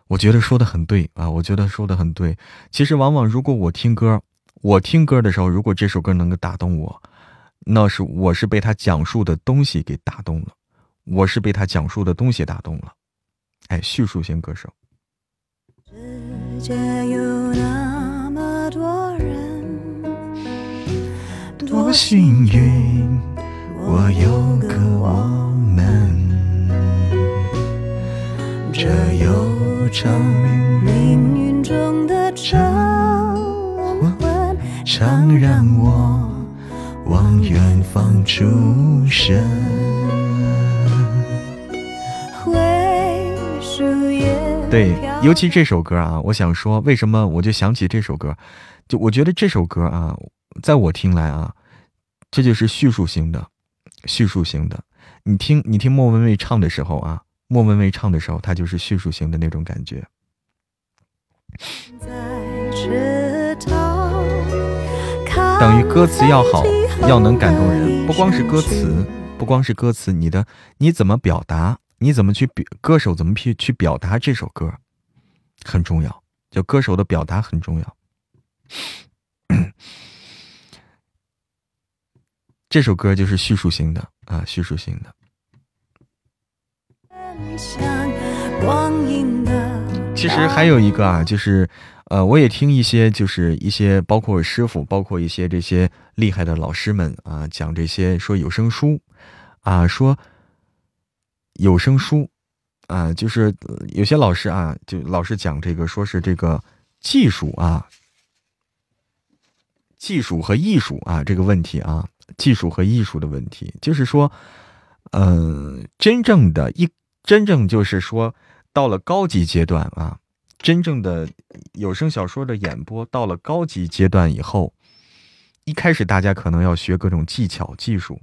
我觉得说的很对啊，我觉得说的很对。其实往往如果我听歌，我听歌的时候，如果这首歌能够打动我，那是我是被他讲述的东西给打动了，我是被他讲述的东西打动了。哎，叙述型歌手。世界有那么多人，多幸运，我有个我们。这悠长命运中的晨昏，常让我往远方出神。对，尤其这首歌啊，我想说，为什么我就想起这首歌？就我觉得这首歌啊，在我听来啊，这就是叙述型的，叙述型的。你听，你听莫文蔚唱的时候啊。莫文蔚唱的时候，他就是叙述型的那种感觉。等于歌词要好，要能感动人，不光是歌词，不光是歌词，你的你怎么表达，你怎么去表，歌手怎么去去表达这首歌，很重要。就歌手的表达很重要。这首歌就是叙述型的啊，叙述型的。其实还有一个啊，就是，呃，我也听一些，就是一些包括师傅，包括一些这些厉害的老师们啊，讲这些说有声书，啊，说有声书，啊，就是有些老师啊，就老是讲这个，说是这个技术啊，技术和艺术啊这个问题啊，技术和艺术的问题，就是说，嗯，真正的一。真正就是说，到了高级阶段啊，真正的有声小说的演播到了高级阶段以后，一开始大家可能要学各种技巧技术。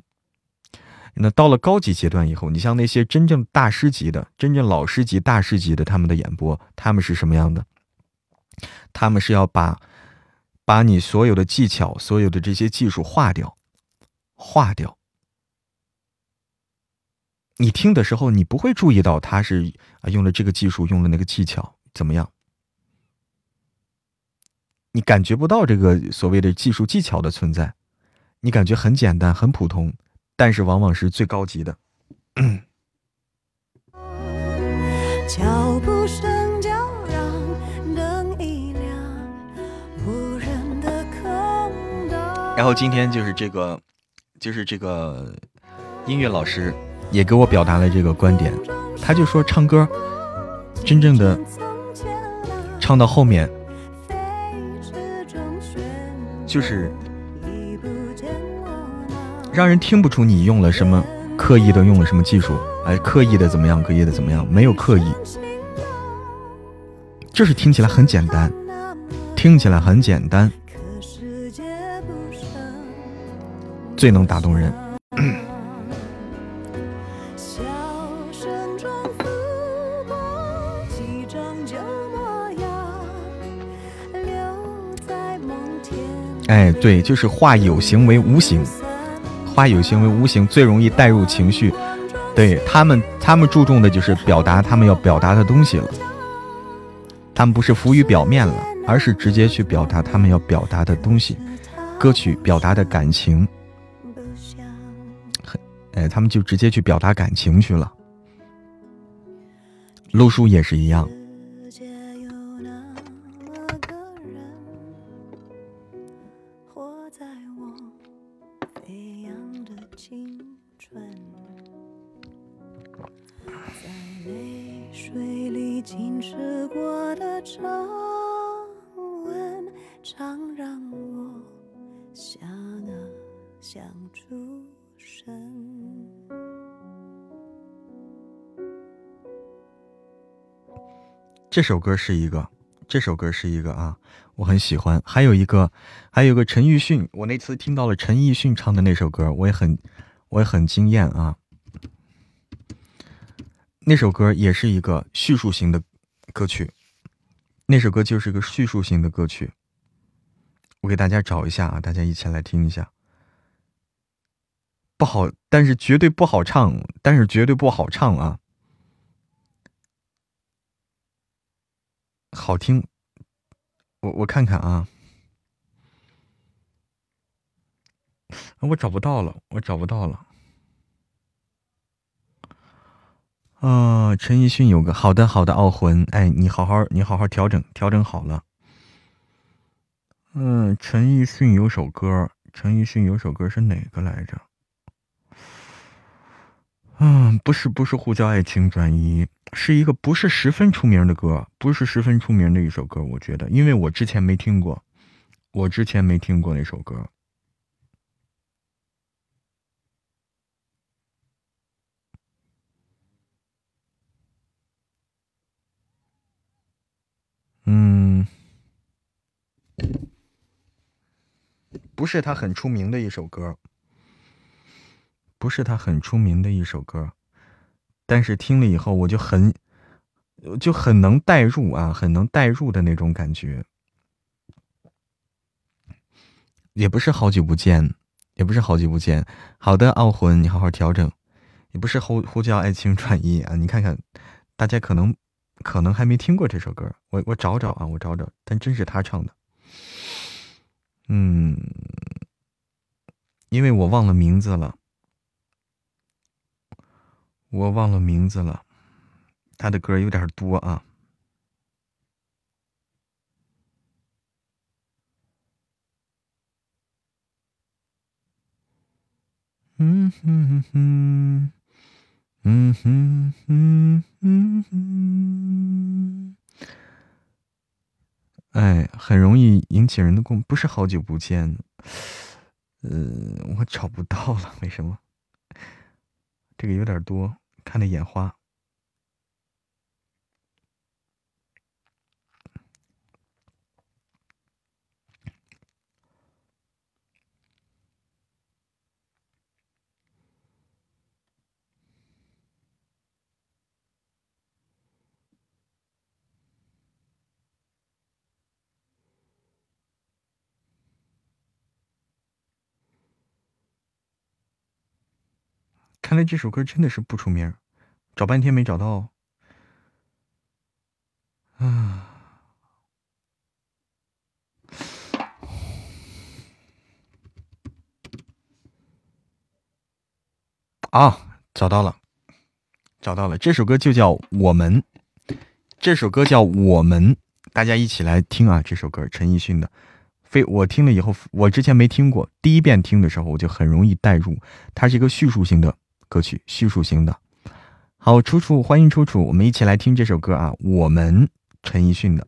那到了高级阶段以后，你像那些真正大师级的、真正老师级、大师级的，他们的演播，他们是什么样的？他们是要把把你所有的技巧、所有的这些技术化掉，化掉。你听的时候，你不会注意到他是啊用了这个技术，用了那个技巧怎么样？你感觉不到这个所谓的技术技巧的存在，你感觉很简单、很普通，但是往往是最高级的。然后今天就是这个，就是这个音乐老师。也给我表达了这个观点，他就说唱歌，真正的唱到后面，就是让人听不出你用了什么刻意的用了什么技术，哎，刻意的怎么样，刻意的怎么样，没有刻意，就是听起来很简单，听起来很简单，最能打动人。哎，对，就是化有形为无形，化有形为无形，最容易带入情绪。对他们，他们注重的就是表达他们要表达的东西了。他们不是浮于表面了，而是直接去表达他们要表达的东西。歌曲表达的感情，很，哎，他们就直接去表达感情去了。录书也是一样。吃过的肠吻常让我想想出神这首歌是一个，这首歌是一个啊，我很喜欢。还有一个，还有个陈奕迅，我那次听到了陈奕迅唱的那首歌，我也很，我也很惊艳啊。那首歌也是一个叙述型的歌曲，那首歌就是个叙述型的歌曲。我给大家找一下啊，大家一起来听一下。不好，但是绝对不好唱，但是绝对不好唱啊。好听，我我看看啊，我找不到了，我找不到了。啊，陈奕迅有个好的好的傲魂，哎，你好好你好好调整调整好了。嗯，陈奕迅有首歌，陈奕迅有首歌是哪个来着？嗯，不是不是呼叫爱情转移，是一个不是十分出名的歌，不是十分出名的一首歌，我觉得，因为我之前没听过，我之前没听过那首歌。不是他很出名的一首歌，不是他很出名的一首歌，但是听了以后我就很，就很能代入啊，很能代入的那种感觉。也不是好久不见，也不是好久不见。好的，傲魂，你好好调整。也不是呼呼叫爱情转移啊，你看看，大家可能。可能还没听过这首歌，我我找找啊，我找找，但真是他唱的。嗯，因为我忘了名字了，我忘了名字了，他的歌有点多啊。嗯哼哼。嗯哼哼哼哼，哎，很容易引起人的共，不是好久不见，呃，我找不到了，为什么？这个有点多，看的眼花。看来这首歌真的是不出名，找半天没找到。啊啊，找到了，找到了，这首歌就叫《我们》，这首歌叫《我们》，大家一起来听啊！这首歌陈奕迅的，非我听了以后，我之前没听过，第一遍听的时候我就很容易带入，它是一个叙述性的。歌曲叙述型的，好，楚楚，欢迎楚楚，我们一起来听这首歌啊，我们陈奕迅的。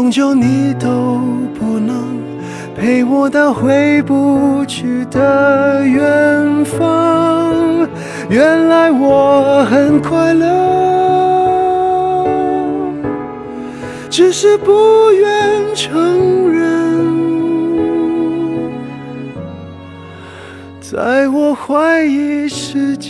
终究你都不能陪我到回不去的远方。原来我很快乐，只是不愿承认。在我怀疑世界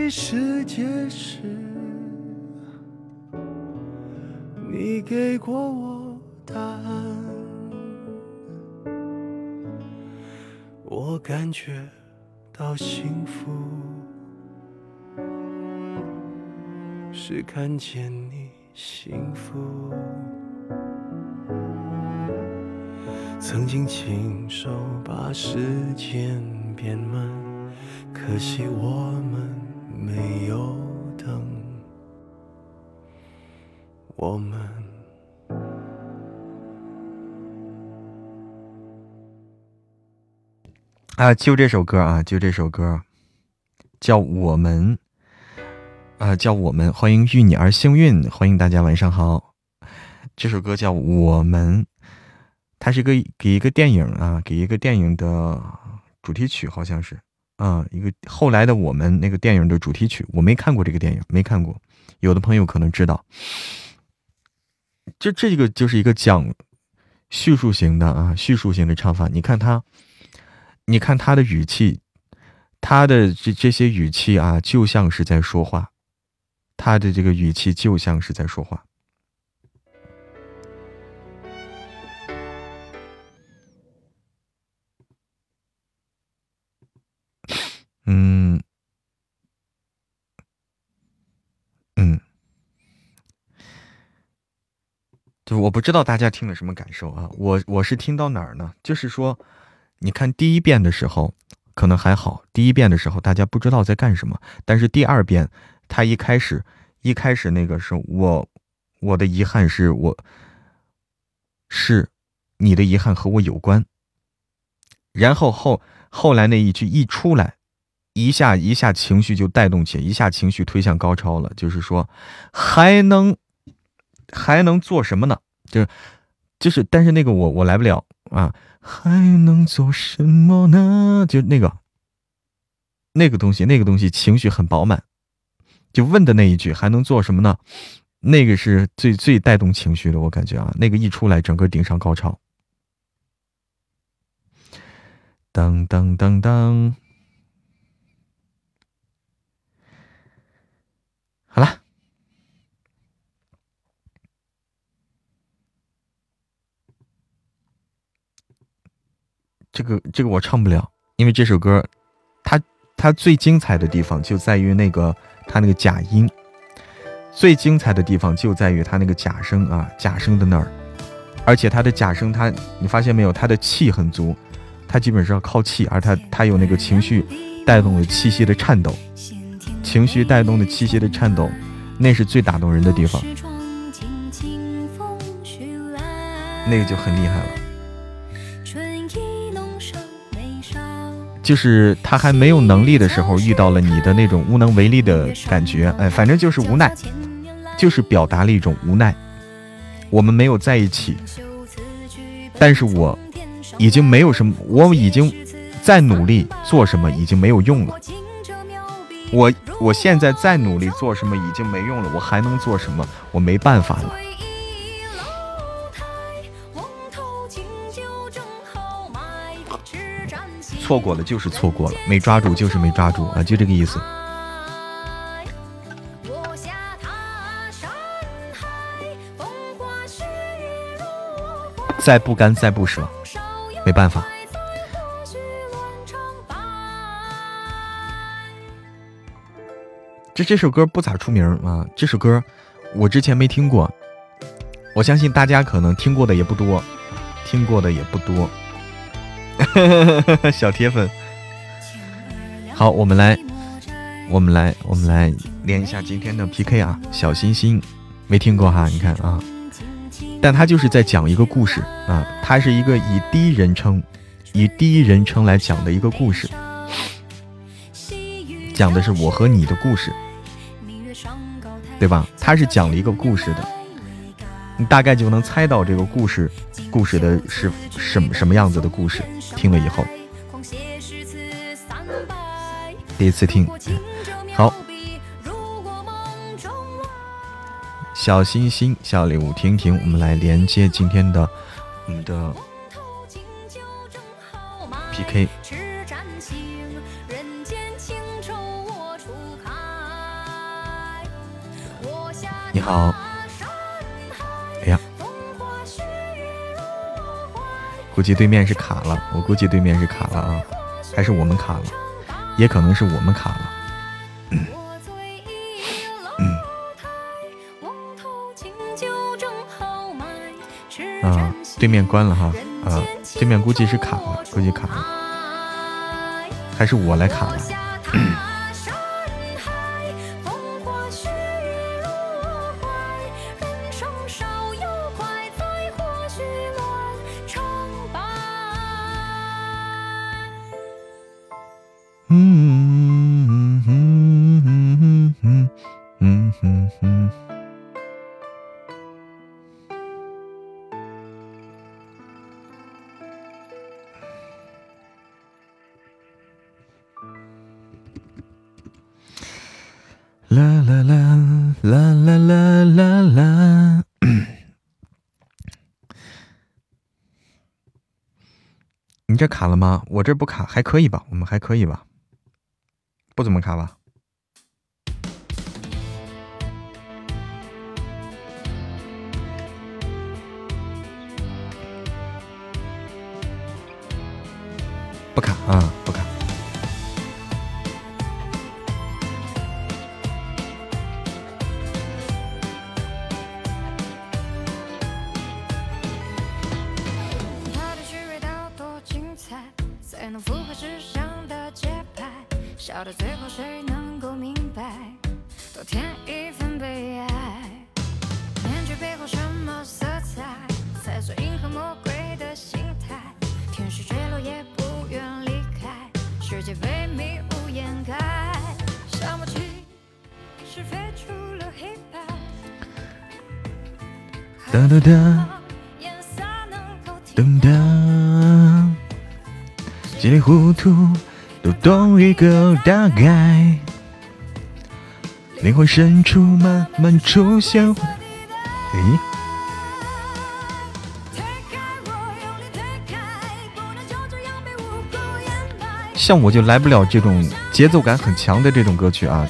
感觉到幸福，是看见你幸福。曾经亲手把时间变慢。可惜我们没有等，我们啊，就这首歌啊，就这首歌，叫我们啊，叫我们，欢迎遇你而幸运，欢迎大家晚上好。这首歌叫我们，它是一个给一个电影啊，给一个电影的主题曲，好像是。啊，一个后来的我们那个电影的主题曲，我没看过这个电影，没看过。有的朋友可能知道，就这个就是一个讲叙述型的啊，叙述型的唱法。你看他，你看他的语气，他的这这些语气啊，就像是在说话，他的这个语气就像是在说话。嗯，嗯，就我不知道大家听了什么感受啊？我我是听到哪儿呢？就是说，你看第一遍的时候可能还好，第一遍的时候大家不知道在干什么，但是第二遍他一开始一开始那个是我我的遗憾是我是你的遗憾和我有关，然后后后来那一句一出来。一下一下情绪就带动起来，一下情绪推向高超了。就是说，还能还能做什么呢？就是就是，但是那个我我来不了啊！还能做什么呢？就那个那个东西，那个东西情绪很饱满。就问的那一句还能做什么呢？那个是最最带动情绪的，我感觉啊，那个一出来，整个顶上高潮。当当当当。好了，这个这个我唱不了，因为这首歌，它它最精彩的地方就在于那个它那个假音，最精彩的地方就在于它那个假声啊，假声的那儿，而且它的假声，它你发现没有，它的气很足，它基本上靠气，而它它有那个情绪带动的气息的颤抖。情绪带动的气息的颤抖，那是最打动人的地方，那个就很厉害了。就是他还没有能力的时候，遇到了你的那种无能为力的感觉，哎，反正就是无奈，就是表达了一种无奈。我们没有在一起，但是我已经没有什么，我已经再努力做什么已经没有用了。我我现在再努力做什么已经没用了，我还能做什么？我没办法了。错过了就是错过了，没抓住就是没抓住啊，就这个意思。再不甘再不舍，没办法。这这首歌不咋出名啊，这首歌我之前没听过，我相信大家可能听过的也不多，听过的也不多。小铁粉，好，我们来，我们来，我们来连一下今天的 PK 啊！小星星，没听过哈？你看啊，但他就是在讲一个故事啊，他是一个以第一人称，以第一人称来讲的一个故事，讲的是我和你的故事，对吧？他是讲了一个故事的，你大概就能猜到这个故事，故事的是什么什么样子的故事。听了以后，第一次听，好，小星星，小礼物，听听，我们来连接今天的我们的 PK。你好。估计对面是卡了，我估计对面是卡了啊，还是我们卡了，也可能是我们卡了。啊，对面关了哈，啊，对面估计是卡了，估计卡了，还是我来卡了。这卡了吗？我这不卡，还可以吧？我们还可以吧？不怎么卡吧？个大概，灵魂深处慢慢出现。诶，像我就来不了这种节奏感很强的这种歌曲啊。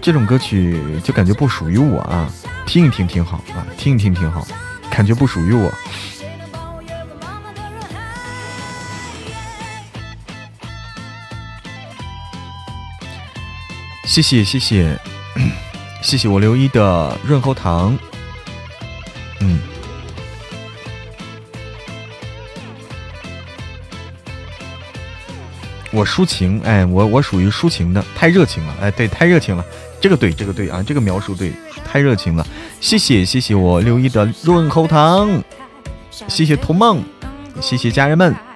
这种歌曲就感觉不属于我啊，听一听挺好啊，听一听挺好，感觉不属于我。谢谢谢谢。谢谢我刘一的润喉糖，嗯。我抒情，哎，我我属于抒情的，太热情了，哎，对，太热情了，这个对，这个对啊，这个描述对，太热情了，谢谢谢谢我六一的润喉糖，谢谢童梦，谢谢家人们。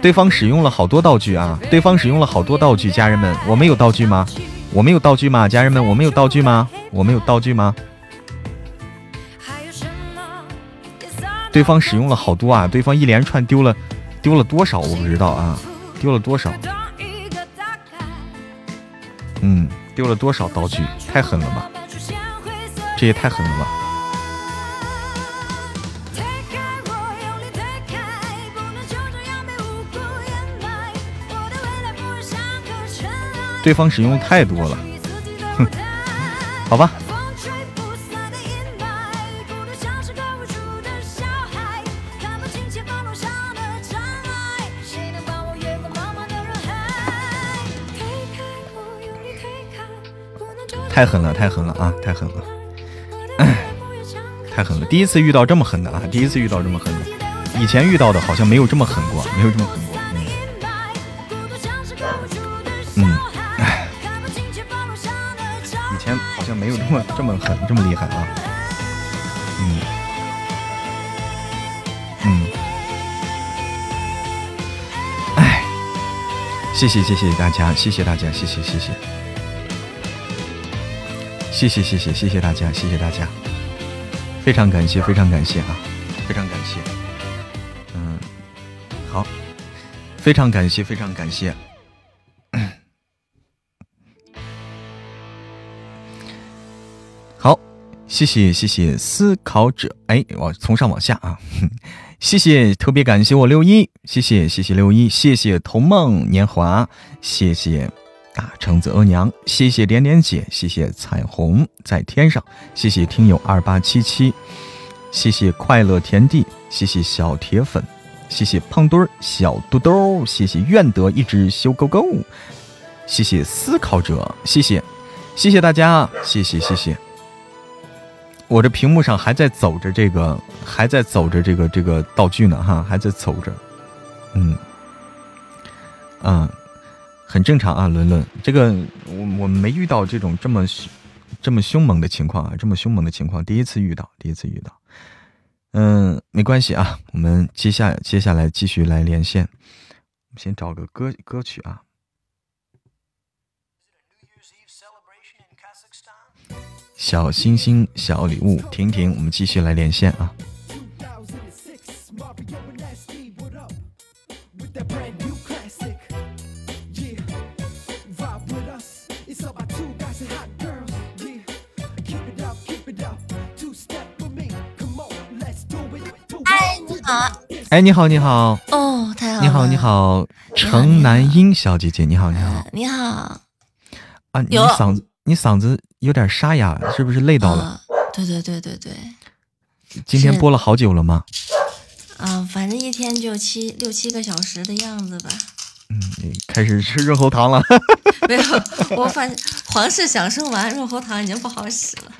对方使用了好多道具啊，对方使用了好多道具。家人们，我们有道具吗？我们有道具吗？家人们，我们有道具吗？我们有道具吗？对方使用了好多啊，对方一连串丢了，丢了多少我不知道啊，丢了多少。嗯，丢了多少道具？太狠了吧。这也太狠了吧！对方使用太多了，哼，好吧。太狠了，太狠了啊！太狠了，太狠了！第一次遇到这么狠的啊！第一次遇到这么狠的，以前遇到的好像没有这么狠过，没有这么狠过。嗯，哎，以前好像没有这么这么狠，这么厉害啊！嗯，嗯，哎，谢谢谢谢大家，谢谢大家，谢谢谢谢。谢谢谢谢谢谢大家，谢谢大家，非常感谢非常感谢啊，非常感谢，嗯，好，非常感谢非常感谢，好，谢谢谢谢思考者，哎，我从上往下啊，谢谢特别感谢我六一，谢谢谢谢六一，谢谢童梦年华，谢谢。啊，橙子额娘，谢谢点点姐，谢谢彩虹在天上，谢谢听友二八七七，谢谢快乐田地，谢谢小铁粉，谢谢胖墩儿小肚兜，谢谢愿得一只修勾勾，谢谢思考者，谢谢，谢谢大家，谢谢谢谢。我这屏幕上还在走着这个，还在走着这个这个道具呢，哈，还在走着，嗯，嗯。很正常啊，伦伦，这个我我没遇到这种这么这么凶猛的情况啊，这么凶猛的情况，第一次遇到，第一次遇到，嗯，没关系啊，我们接下接下来继续来连线，我们先找个歌歌曲啊，小星星小礼物，婷婷，我们继续来连线啊。哎，你好，你好。哦，太好。你好，你好，程南英小姐姐，你好，你好。你好。啊，你嗓子，你嗓子有点沙哑，是不是累到了？对对对对对。今天播了好久了吗？啊，反正一天就七六七个小时的样子吧。嗯，开始吃润喉糖了。没有，我反正皇室享受完润喉糖已经不好使了。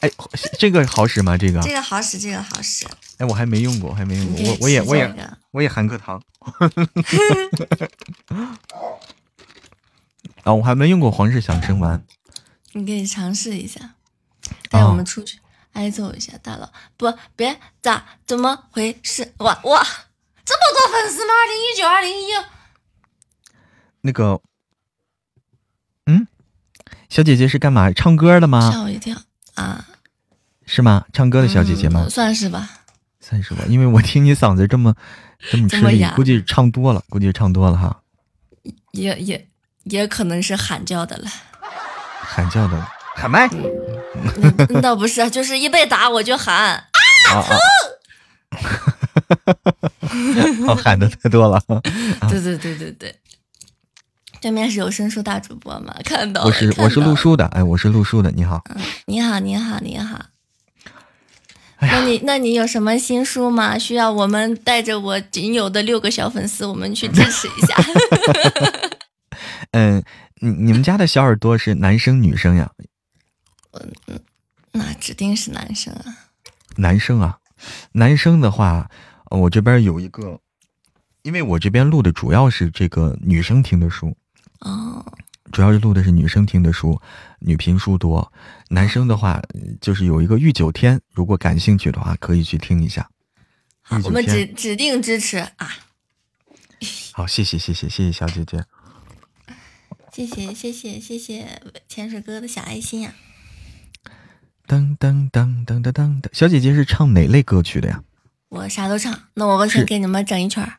哎，这个好使吗？这个？这个好使，这个好使。哎，我还没用过，还没用过。我我也我也我也含个糖。啊，我还没用过皇室响声丸。你可以尝试一下，带我们出去挨揍一下大佬。不，别咋？怎么回事？哇哇，这么多粉丝吗？二零一九，二零一。那个，嗯，小姐姐是干嘛？唱歌的吗？吓我一跳啊！是吗？唱歌的小姐姐吗？算是吧。算是吧，因为我听你嗓子这么 这么吃力，估计唱多了，估计唱多了哈。也也也可能是喊叫的了。喊叫的，喊麦？那倒不是，就是一被打我就喊啊！哦，喊的太多了。对对对对对，对面是有声书大主播吗？看到我是我是录书的，哎，我是录书的，你好。你好，你好，你好。那你那你有什么新书吗？需要我们带着我仅有的六个小粉丝，我们去支持一下。嗯，你你们家的小耳朵是男生女生呀？嗯嗯，那指定是男生啊。男生啊，男生的话，我这边有一个，因为我这边录的主要是这个女生听的书。哦。主要是录的是女生听的书，女评书多。男生的话，就是有一个御九天，如果感兴趣的话，可以去听一下。好，我们指指定支持啊！好，谢谢谢谢谢谢小姐姐。谢谢谢谢谢谢潜水哥的小爱心呀、噔噔噔噔噔噔噔，小姐姐是唱哪类歌曲的呀？我啥都唱，那我先是给你们整一圈儿。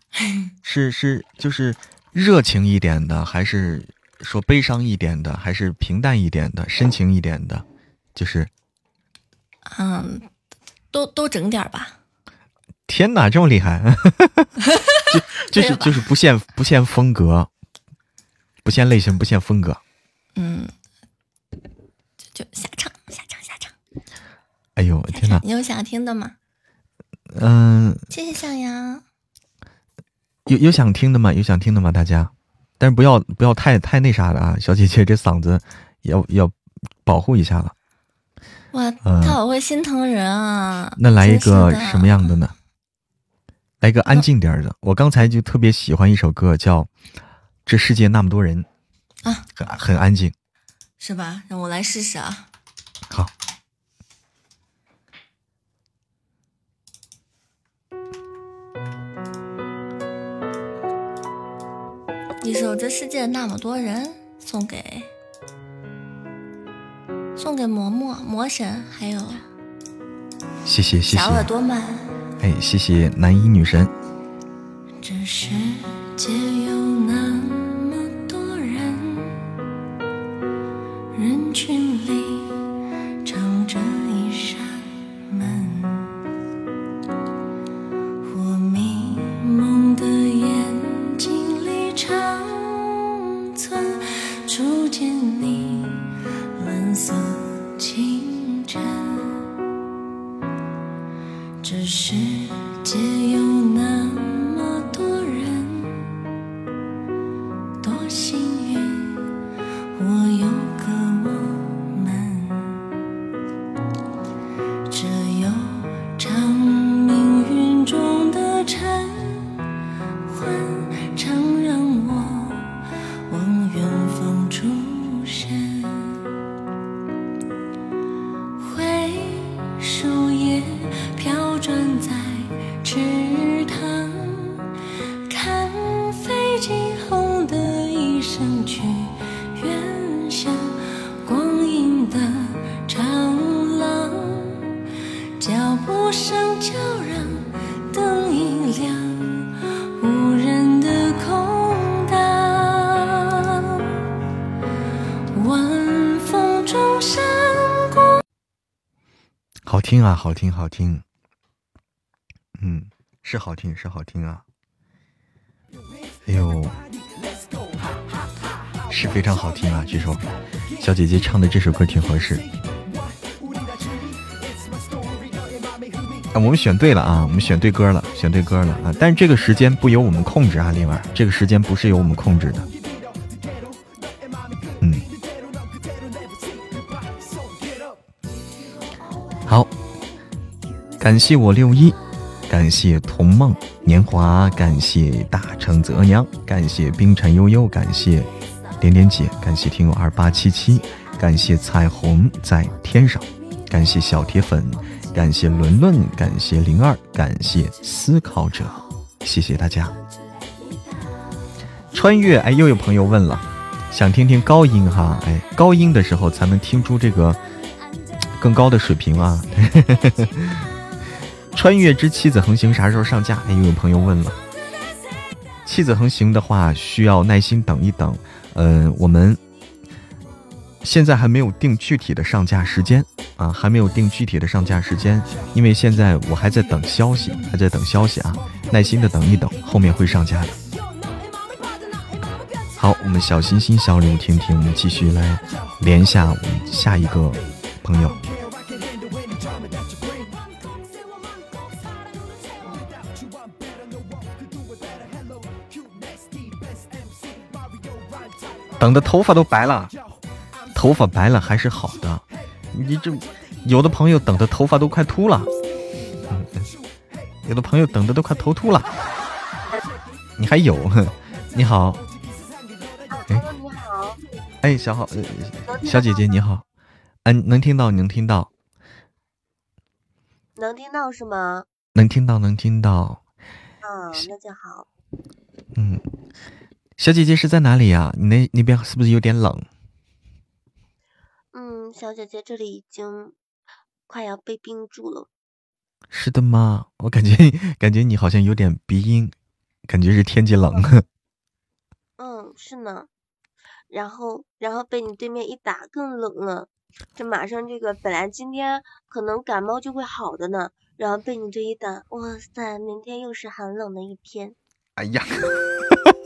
是是就是热情一点的，还是说悲伤一点的，还是平淡一点的，深情一点的？就是嗯，都都整点儿吧。天哪，这么厉害！就就是就是不限不限风格，不限类型，不限风格。嗯，就就瞎唱瞎唱瞎唱。哎呦天哪！你有想听的吗？嗯、谢谢向阳。有有想听的吗？有想听的吗？大家，但是不要不要太太那啥了啊！小姐姐这嗓子要要保护一下了。哇，嗯他好会心疼人啊！那来一个什么样的呢？来一个安静点儿的。我刚才就特别喜欢一首歌，叫《这世界那么多人》啊，很很安静。是吧？让我来试试啊。好，一首《这世界那么多人》送给送给嬷嬷、魔神，还有谢谢谢谢小，耳朵们。哎，谢谢男一女神。这世界啊，好听，好听。嗯，是好听，是好听啊。哎呦，是非常好听啊！这首小姐姐唱的这首歌挺合适。啊，我们选对了啊，我们选对歌了，选对歌了啊！但是这个时间不由我们控制啊，灵儿，这个时间不是由我们控制的。感谢我六一，感谢童梦年华，感谢大成泽娘，感谢冰尘悠悠，感谢点点姐，感谢听友二八七七，感谢彩虹在天上，感谢小铁粉，感谢伦伦，感谢灵儿，感谢思考者，谢谢大家。穿越，哎，又有朋友问了，想听听高音哈，哎，高音的时候才能听出这个更高的水平啊。穿越之妻子横行啥时候上架？哎，又有朋友问了。妻子横行的话，需要耐心等一等。嗯、我们现在还没有定具体的上架时间啊，还没有定具体的上架时间，因为现在我还在等消息，还在等消息啊，耐心的等一等，后面会上架的。好，我们小心心、小礼物听听，我们继续来连一下我们下一个朋友。等的头发都白了，头发白了还是好的。你这有的朋友等的头发都快秃了，嗯 有的朋友等的都快头秃了。你还有？你好，哎，你好，哎，小好，呃，小姐姐你好，嗯、能听到，能听到，能听到是吗？能听到，能听到。嗯，那就好。嗯，小姐姐是在哪里呀？你那那边是不是有点冷？嗯，小姐姐这里已经快要被冰住了。是的吗？我感觉感觉你好像有点鼻音，感觉是天气冷。嗯，是呢。然后然后被你对面一打更冷了，这马上这个本来今天可能感冒就会好的呢，然后被你这一打，哇塞，明天又是寒冷的一天。哎呀，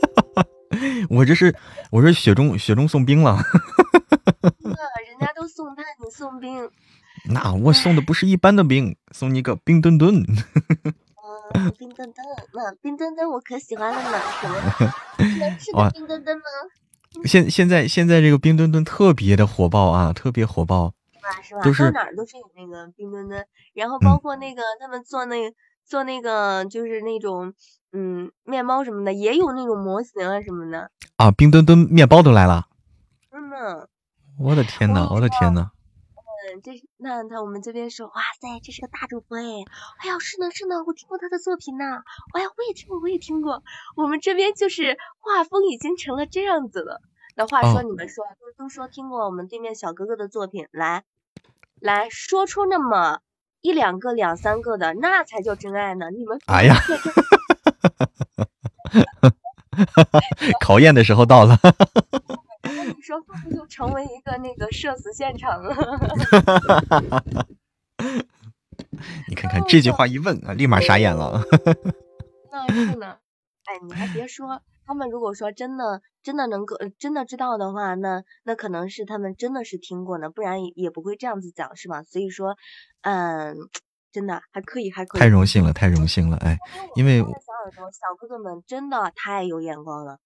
我这是我这雪中雪中送冰了。那人家都送炭，你送冰。那我送的不是一般的冰，送你个冰墩墩。嗯，冰墩墩，那冰墩墩我可喜欢了呢，什么能吃的冰墩墩吗？现现在现在这个冰墩墩特别的火爆啊，特别火爆，是吧？是吧？都是哪儿都是有那个冰墩墩，然后包括那个他们做那做那个就是那种嗯面包什么的，也有那种模型啊什么的。啊，冰墩墩面包都来了。嗯呢。我的天呐，我的天呐。嗯，这那他我们这边说，哇塞，这是个大主播哎！哎呀，是呢是呢，我听过他的作品呢。哎呀，我也听过，我也听过。我们这边就是画风已经成了这样子了。那话说，你们说都都说听过我们对面小哥哥的作品，来来说出那么一两个、两三个的，那才叫真爱呢。你们哎呀，考验的时候到了。你说会不会就成为一个那个社死现场了？你看看这句话一问啊，立马傻眼了。那是呢，哎，你还别说，他们如果说真的真的能够真的知道的话，那那可能是他们真的是听过呢，不然也也不会这样子讲，是吧？所以说，嗯，真的还可以，还可以。太荣幸了，太荣幸了，哎，因为小耳朵小哥哥们真的太有眼光了。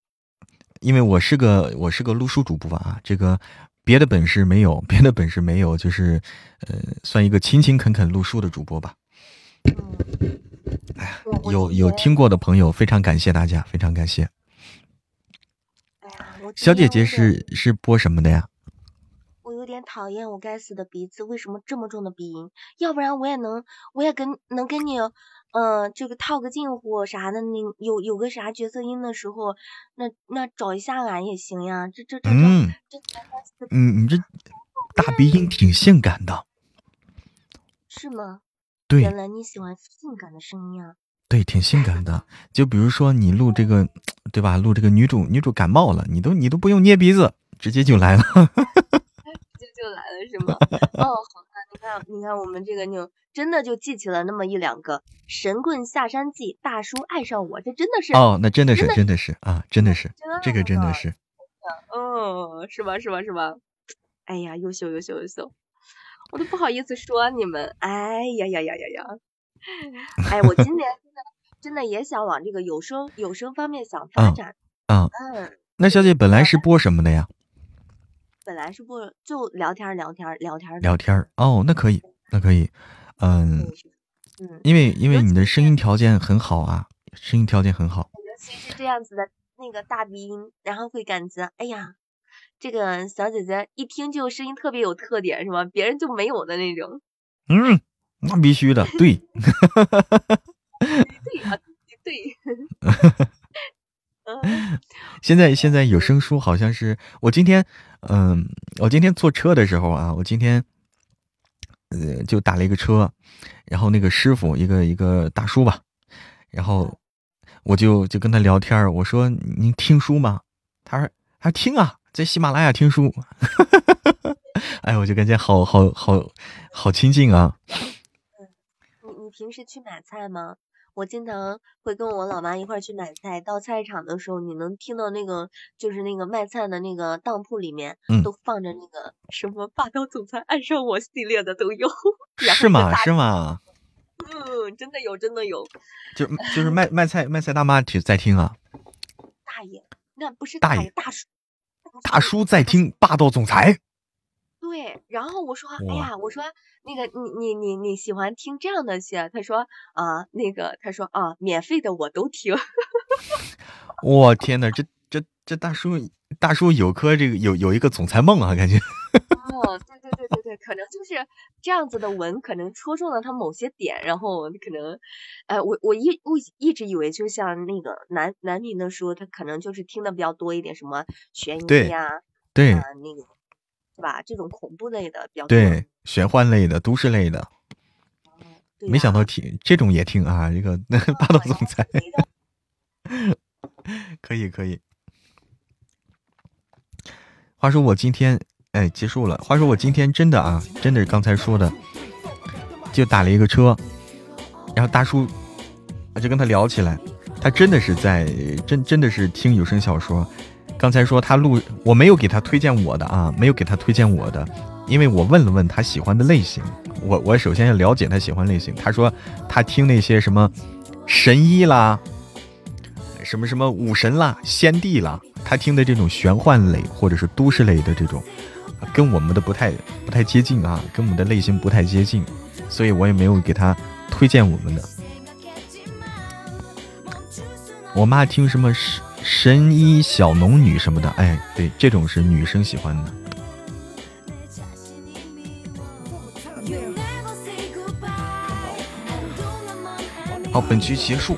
因为我是个我是个录书主播啊，这个别的本事没有，别的本事没有，就是呃，算一个勤勤恳恳录书的主播吧。哎呀，有有听过的朋友，非常感谢大家，非常感谢。小姐姐是是播什么的呀？我有点讨厌我该死的鼻子，为什么这么重的鼻音？要不然我也能，我也跟能跟你。嗯，这个套个近乎啥的，你有有个啥角色音的时候，那那找一下俺也行呀。这这这嗯，嗯，你这大鼻音挺性感的，是吗？对，原来你喜欢性感的声音啊。对，挺性感的。就比如说你录这个，对吧？录这个女主，女主感冒了，你都你都不用捏鼻子，直接就来了。直接就来了是吗？哦，好看。你看，你看，我们这个妞真的就记起了那么一两个《神棍下山记》，大叔爱上我，这真的是哦，那真的是，真的是啊，真的是，这个真的是，嗯，是吧，是吧，是吧？哎呀，优秀，优秀，优秀，我都不好意思说你们，哎呀呀呀呀呀！哎，我今年真的真的也想往这个有声有声方面想发展，嗯嗯，那小姐本来是播什么的呀？本来是播就聊天聊天聊天聊天哦，那可以，那可以，嗯嗯，因为因为你的声音条件很好啊，声音条件很好，尤其是这样子的那个大鼻音，然后会感觉哎呀，这个小姐姐一听就声音特别有特点，是吗？别人就没有的那种。嗯，那必须的，对，对啊，对。现在现在有声书好像是我今天，嗯，我今天坐车的时候啊，我今天，呃，就打了一个车，然后那个师傅一个一个大叔吧，然后我就就跟他聊天我说您听书吗？他说他听啊，在喜马拉雅听书，哎，我就感觉好好好好亲近啊。平时去买菜吗？我经常会跟我老妈一块去买菜，到菜市场的时候，你能听到那个就是那个卖菜的那个当铺里面，都放着那个什么霸道总裁爱上我系列的都有。是吗？是吗？嗯，真的有，真的有。就就是卖卖菜卖菜大妈在听啊。大爷，那不是大爷，大叔。大叔在听霸道总裁。对，然后我说，哎呀，我说那个你你你你喜欢听这样的戏？他说啊，那个他说啊，免费的我都听。我天呐，这这这大叔大叔有颗这个有有一个总裁梦啊，感觉。哦，对对对对对，可能就是这样子的文，可能戳中了他某些点，然后可能，呃，我我一我一直以为就像那个男男女的书，他可能就是听的比较多一点，什么悬疑呀，对啊，那个是吧？这种恐怖类的比较多，对，玄幻类的、都市类的。没想到听这种也听啊，这个霸道总裁，可以可以。话说我今天哎结束了。话说我今天真的啊，真的是刚才说的，就打了一个车，然后大叔我就跟他聊起来，他真的是在真真的是听有声小说。刚才说他录，我没有给他推荐我的啊，没有给他推荐我的，因为我问了问他喜欢的类型。我我首先要了解他喜欢类型。他说他听那些什么神医啦，什么什么武神啦、仙帝啦，他听的这种玄幻类或者是都市类的这种，跟我们的不太不太接近啊，跟我们的类型不太接近，所以我也没有给他推荐我们的。我妈听什么神医小龙女什么的，哎，对，这种是女生喜欢的。好，本局结束，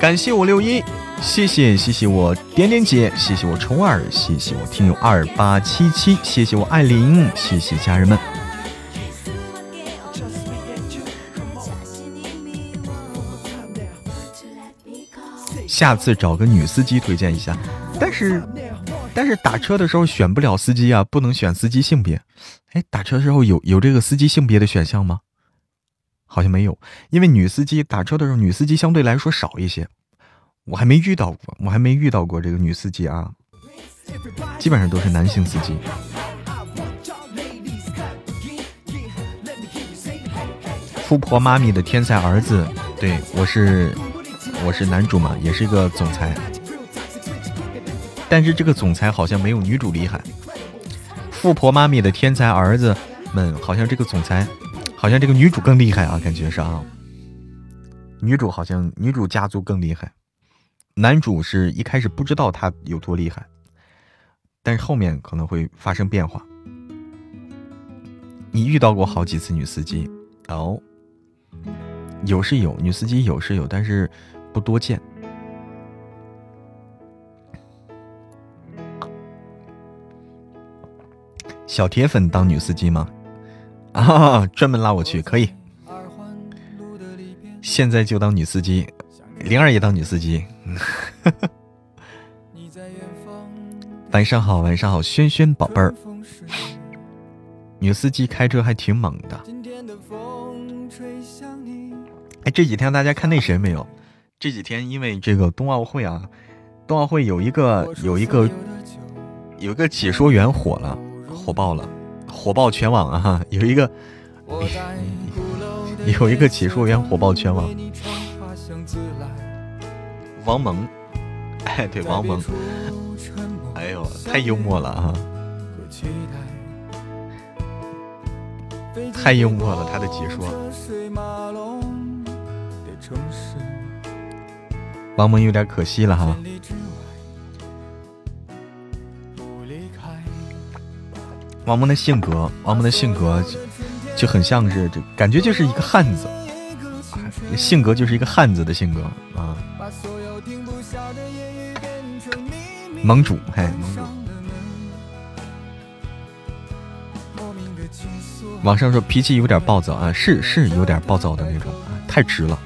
感谢我六一，谢谢谢谢我点点姐，谢谢我虫儿，谢谢我听友二八七七，谢谢我艾琳，谢谢家人们。下次找个女司机推荐一下，但是但是打车的时候选不了司机啊，不能选司机性别。哎，打车的时候有有这个司机性别的选项吗？好像没有，因为女司机打车的时候，女司机相对来说少一些，我还没遇到过，我还没遇到过这个女司机啊，基本上都是男性司机。富婆妈咪的天才儿子，对我是我是男主嘛，也是一个总裁，但是这个总裁好像没有女主厉害。富婆妈咪的天才儿子们，好像这个总裁。好像这个女主更厉害啊，感觉是啊，女主好像女主家族更厉害，男主是一开始不知道他有多厉害，但是后面可能会发生变化。你遇到过好几次女司机哦？有是有，女司机有是有，但是不多见。小铁粉当女司机吗？啊，专门拉我去可以。现在就当女司机，灵儿也当女司机。晚上好，晚上好，轩轩宝贝儿。女司机开车还挺猛的。哎，这几天大家看那谁没有？这几天因为这个冬奥会啊，冬奥会有一个有一个有一个解说员火了，火爆了。火爆全网啊！有一个有一个解说员火爆全网，王蒙，哎，对，王蒙，哎呦，太幽默了啊！太幽默了，他的解说。王蒙有点可惜了哈。王蒙的性格，王蒙的性格就很像是这感觉就是一个汉子，性格就是一个汉子的性格啊。盟主，嘿，盟主。网上说脾气有点暴躁啊，是是有点暴躁的那种，太直了，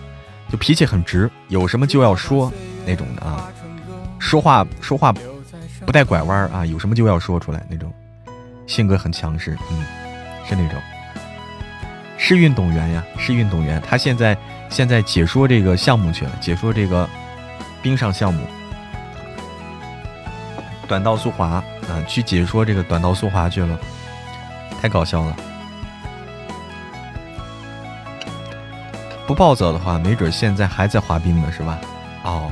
就脾气很直，有什么就要说那种的啊，说话说话不带拐弯啊，有什么就要说出来那种。性格很强势，嗯，是那种，是运动员呀，是运动员。他现在现在解说这个项目去了，解说这个冰上项目，短道速滑啊，去解说这个短道速滑去了，太搞笑了。不暴走的话，没准现在还在滑冰呢，是吧？哦，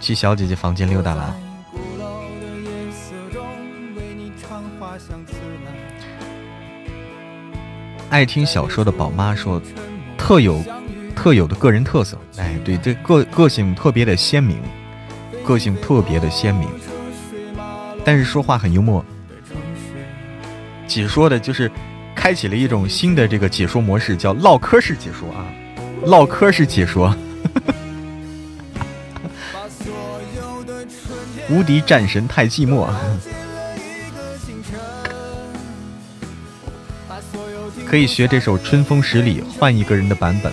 去小姐姐房间溜达了。爱听小说的宝妈说，特有特有的个人特色。哎，对，这个个性特别的鲜明，个性特别的鲜明。但是说话很幽默，解说的，就是开启了一种新的这个解说模式，叫唠嗑式解说啊，唠嗑式解说。无敌战神太寂寞，可以学这首《春风十里》，换一个人的版本，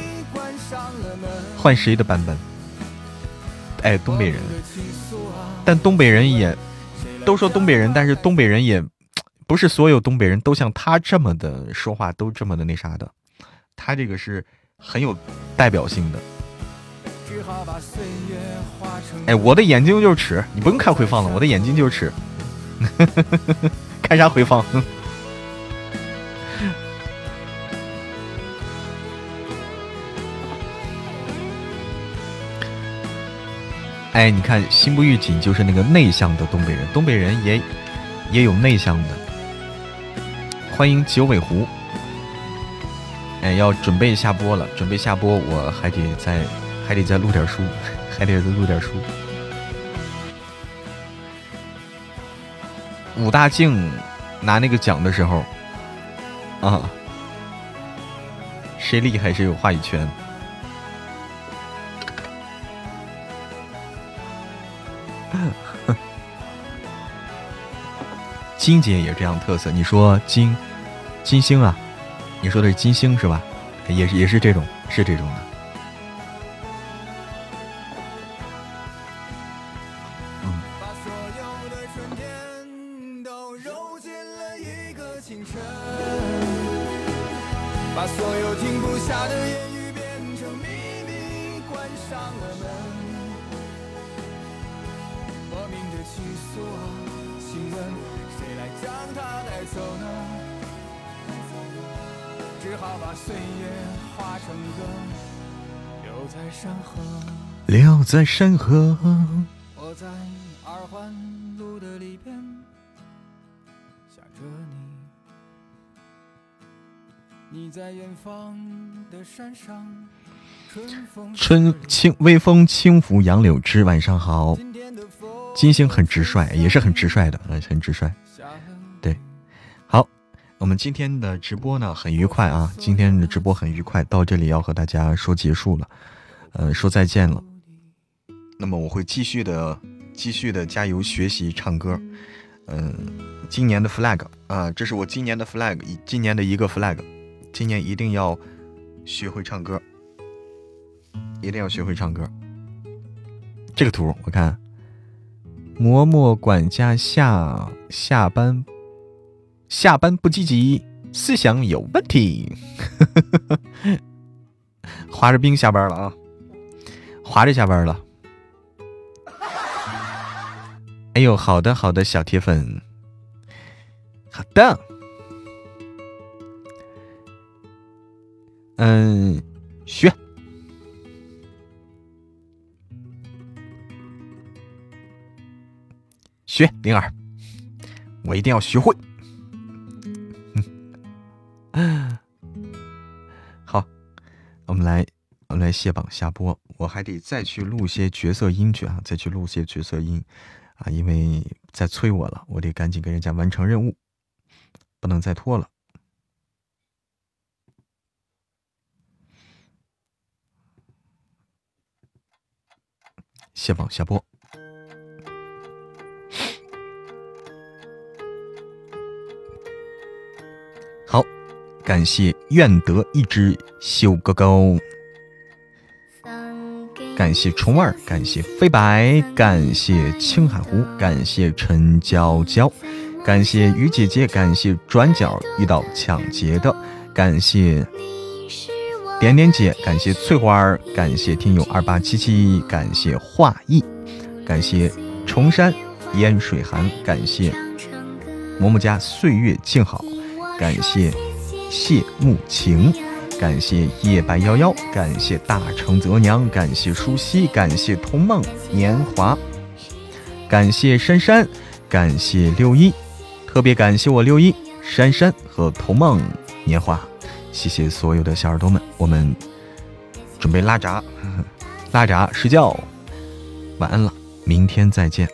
换谁的版本？哎，东北人，但东北人也都说东北人，但是东北人也不是所有东北人都像他这么的说话，都这么的那啥的。他这个是很有代表性的。哎，我的眼睛就是尺，你不用看回放了，我的眼睛就是尺。看啥回放？哎，你看心不预警就是那个内向的东北人，东北人也也有内向的。欢迎九尾狐。哎，要准备下播了，准备下播，我还得再还得再录点书，还得再录点书。武大靖拿那个奖的时候，啊，谁厉害谁有话语权。金姐也这样特色，你说金金星啊？你说的是金星是吧？也是也是这种，是这种的。留在山河。留在山河。我在二环路的里边想着你，你在远方的山上春清微风轻拂杨柳枝，晚上好。金星很直率，也是很直率的，很直率。我们今天的直播呢很愉快啊，今天的直播很愉快，到这里要和大家说结束了，呃，说再见了。那么我会继续的，继续的加油学习唱歌。嗯，今年的 flag 啊，这是我今年的 flag，今年的一个 flag，今年一定要学会唱歌，一定要学会唱歌。这个图我看，嬷嬷管家下下班，下班不积极，思想有问题。滑着冰下班了啊，滑着下班了。哎呦，好的好的，小铁粉，好的，嗯，学学灵儿，我一定要学会。好，我们来，我们来卸榜下播，我还得再去录些角色音去啊，再去录些角色音。啊，因为在催我了，我得赶紧给人家完成任务，不能再拖了。卸榜下播。感谢愿得一只修哥哥。感谢虫儿，感谢飞白，感谢青海湖，感谢陈娇娇，感谢鱼姐姐，感谢转角遇到抢劫的，感谢点点姐，感谢翠花儿，感谢听友二八七七，感谢画意，感谢重山烟水寒，感谢嬷嬷家岁月静好，感谢谢慕晴。感谢夜白夭夭，感谢大成泽娘，感谢舒希，感谢童梦年华，感谢珊珊，感谢六一，特别感谢我六一、珊珊和童梦年华，谢谢所有的小耳朵们，我们准备拉闸，拉闸睡觉，晚安了，明天再见。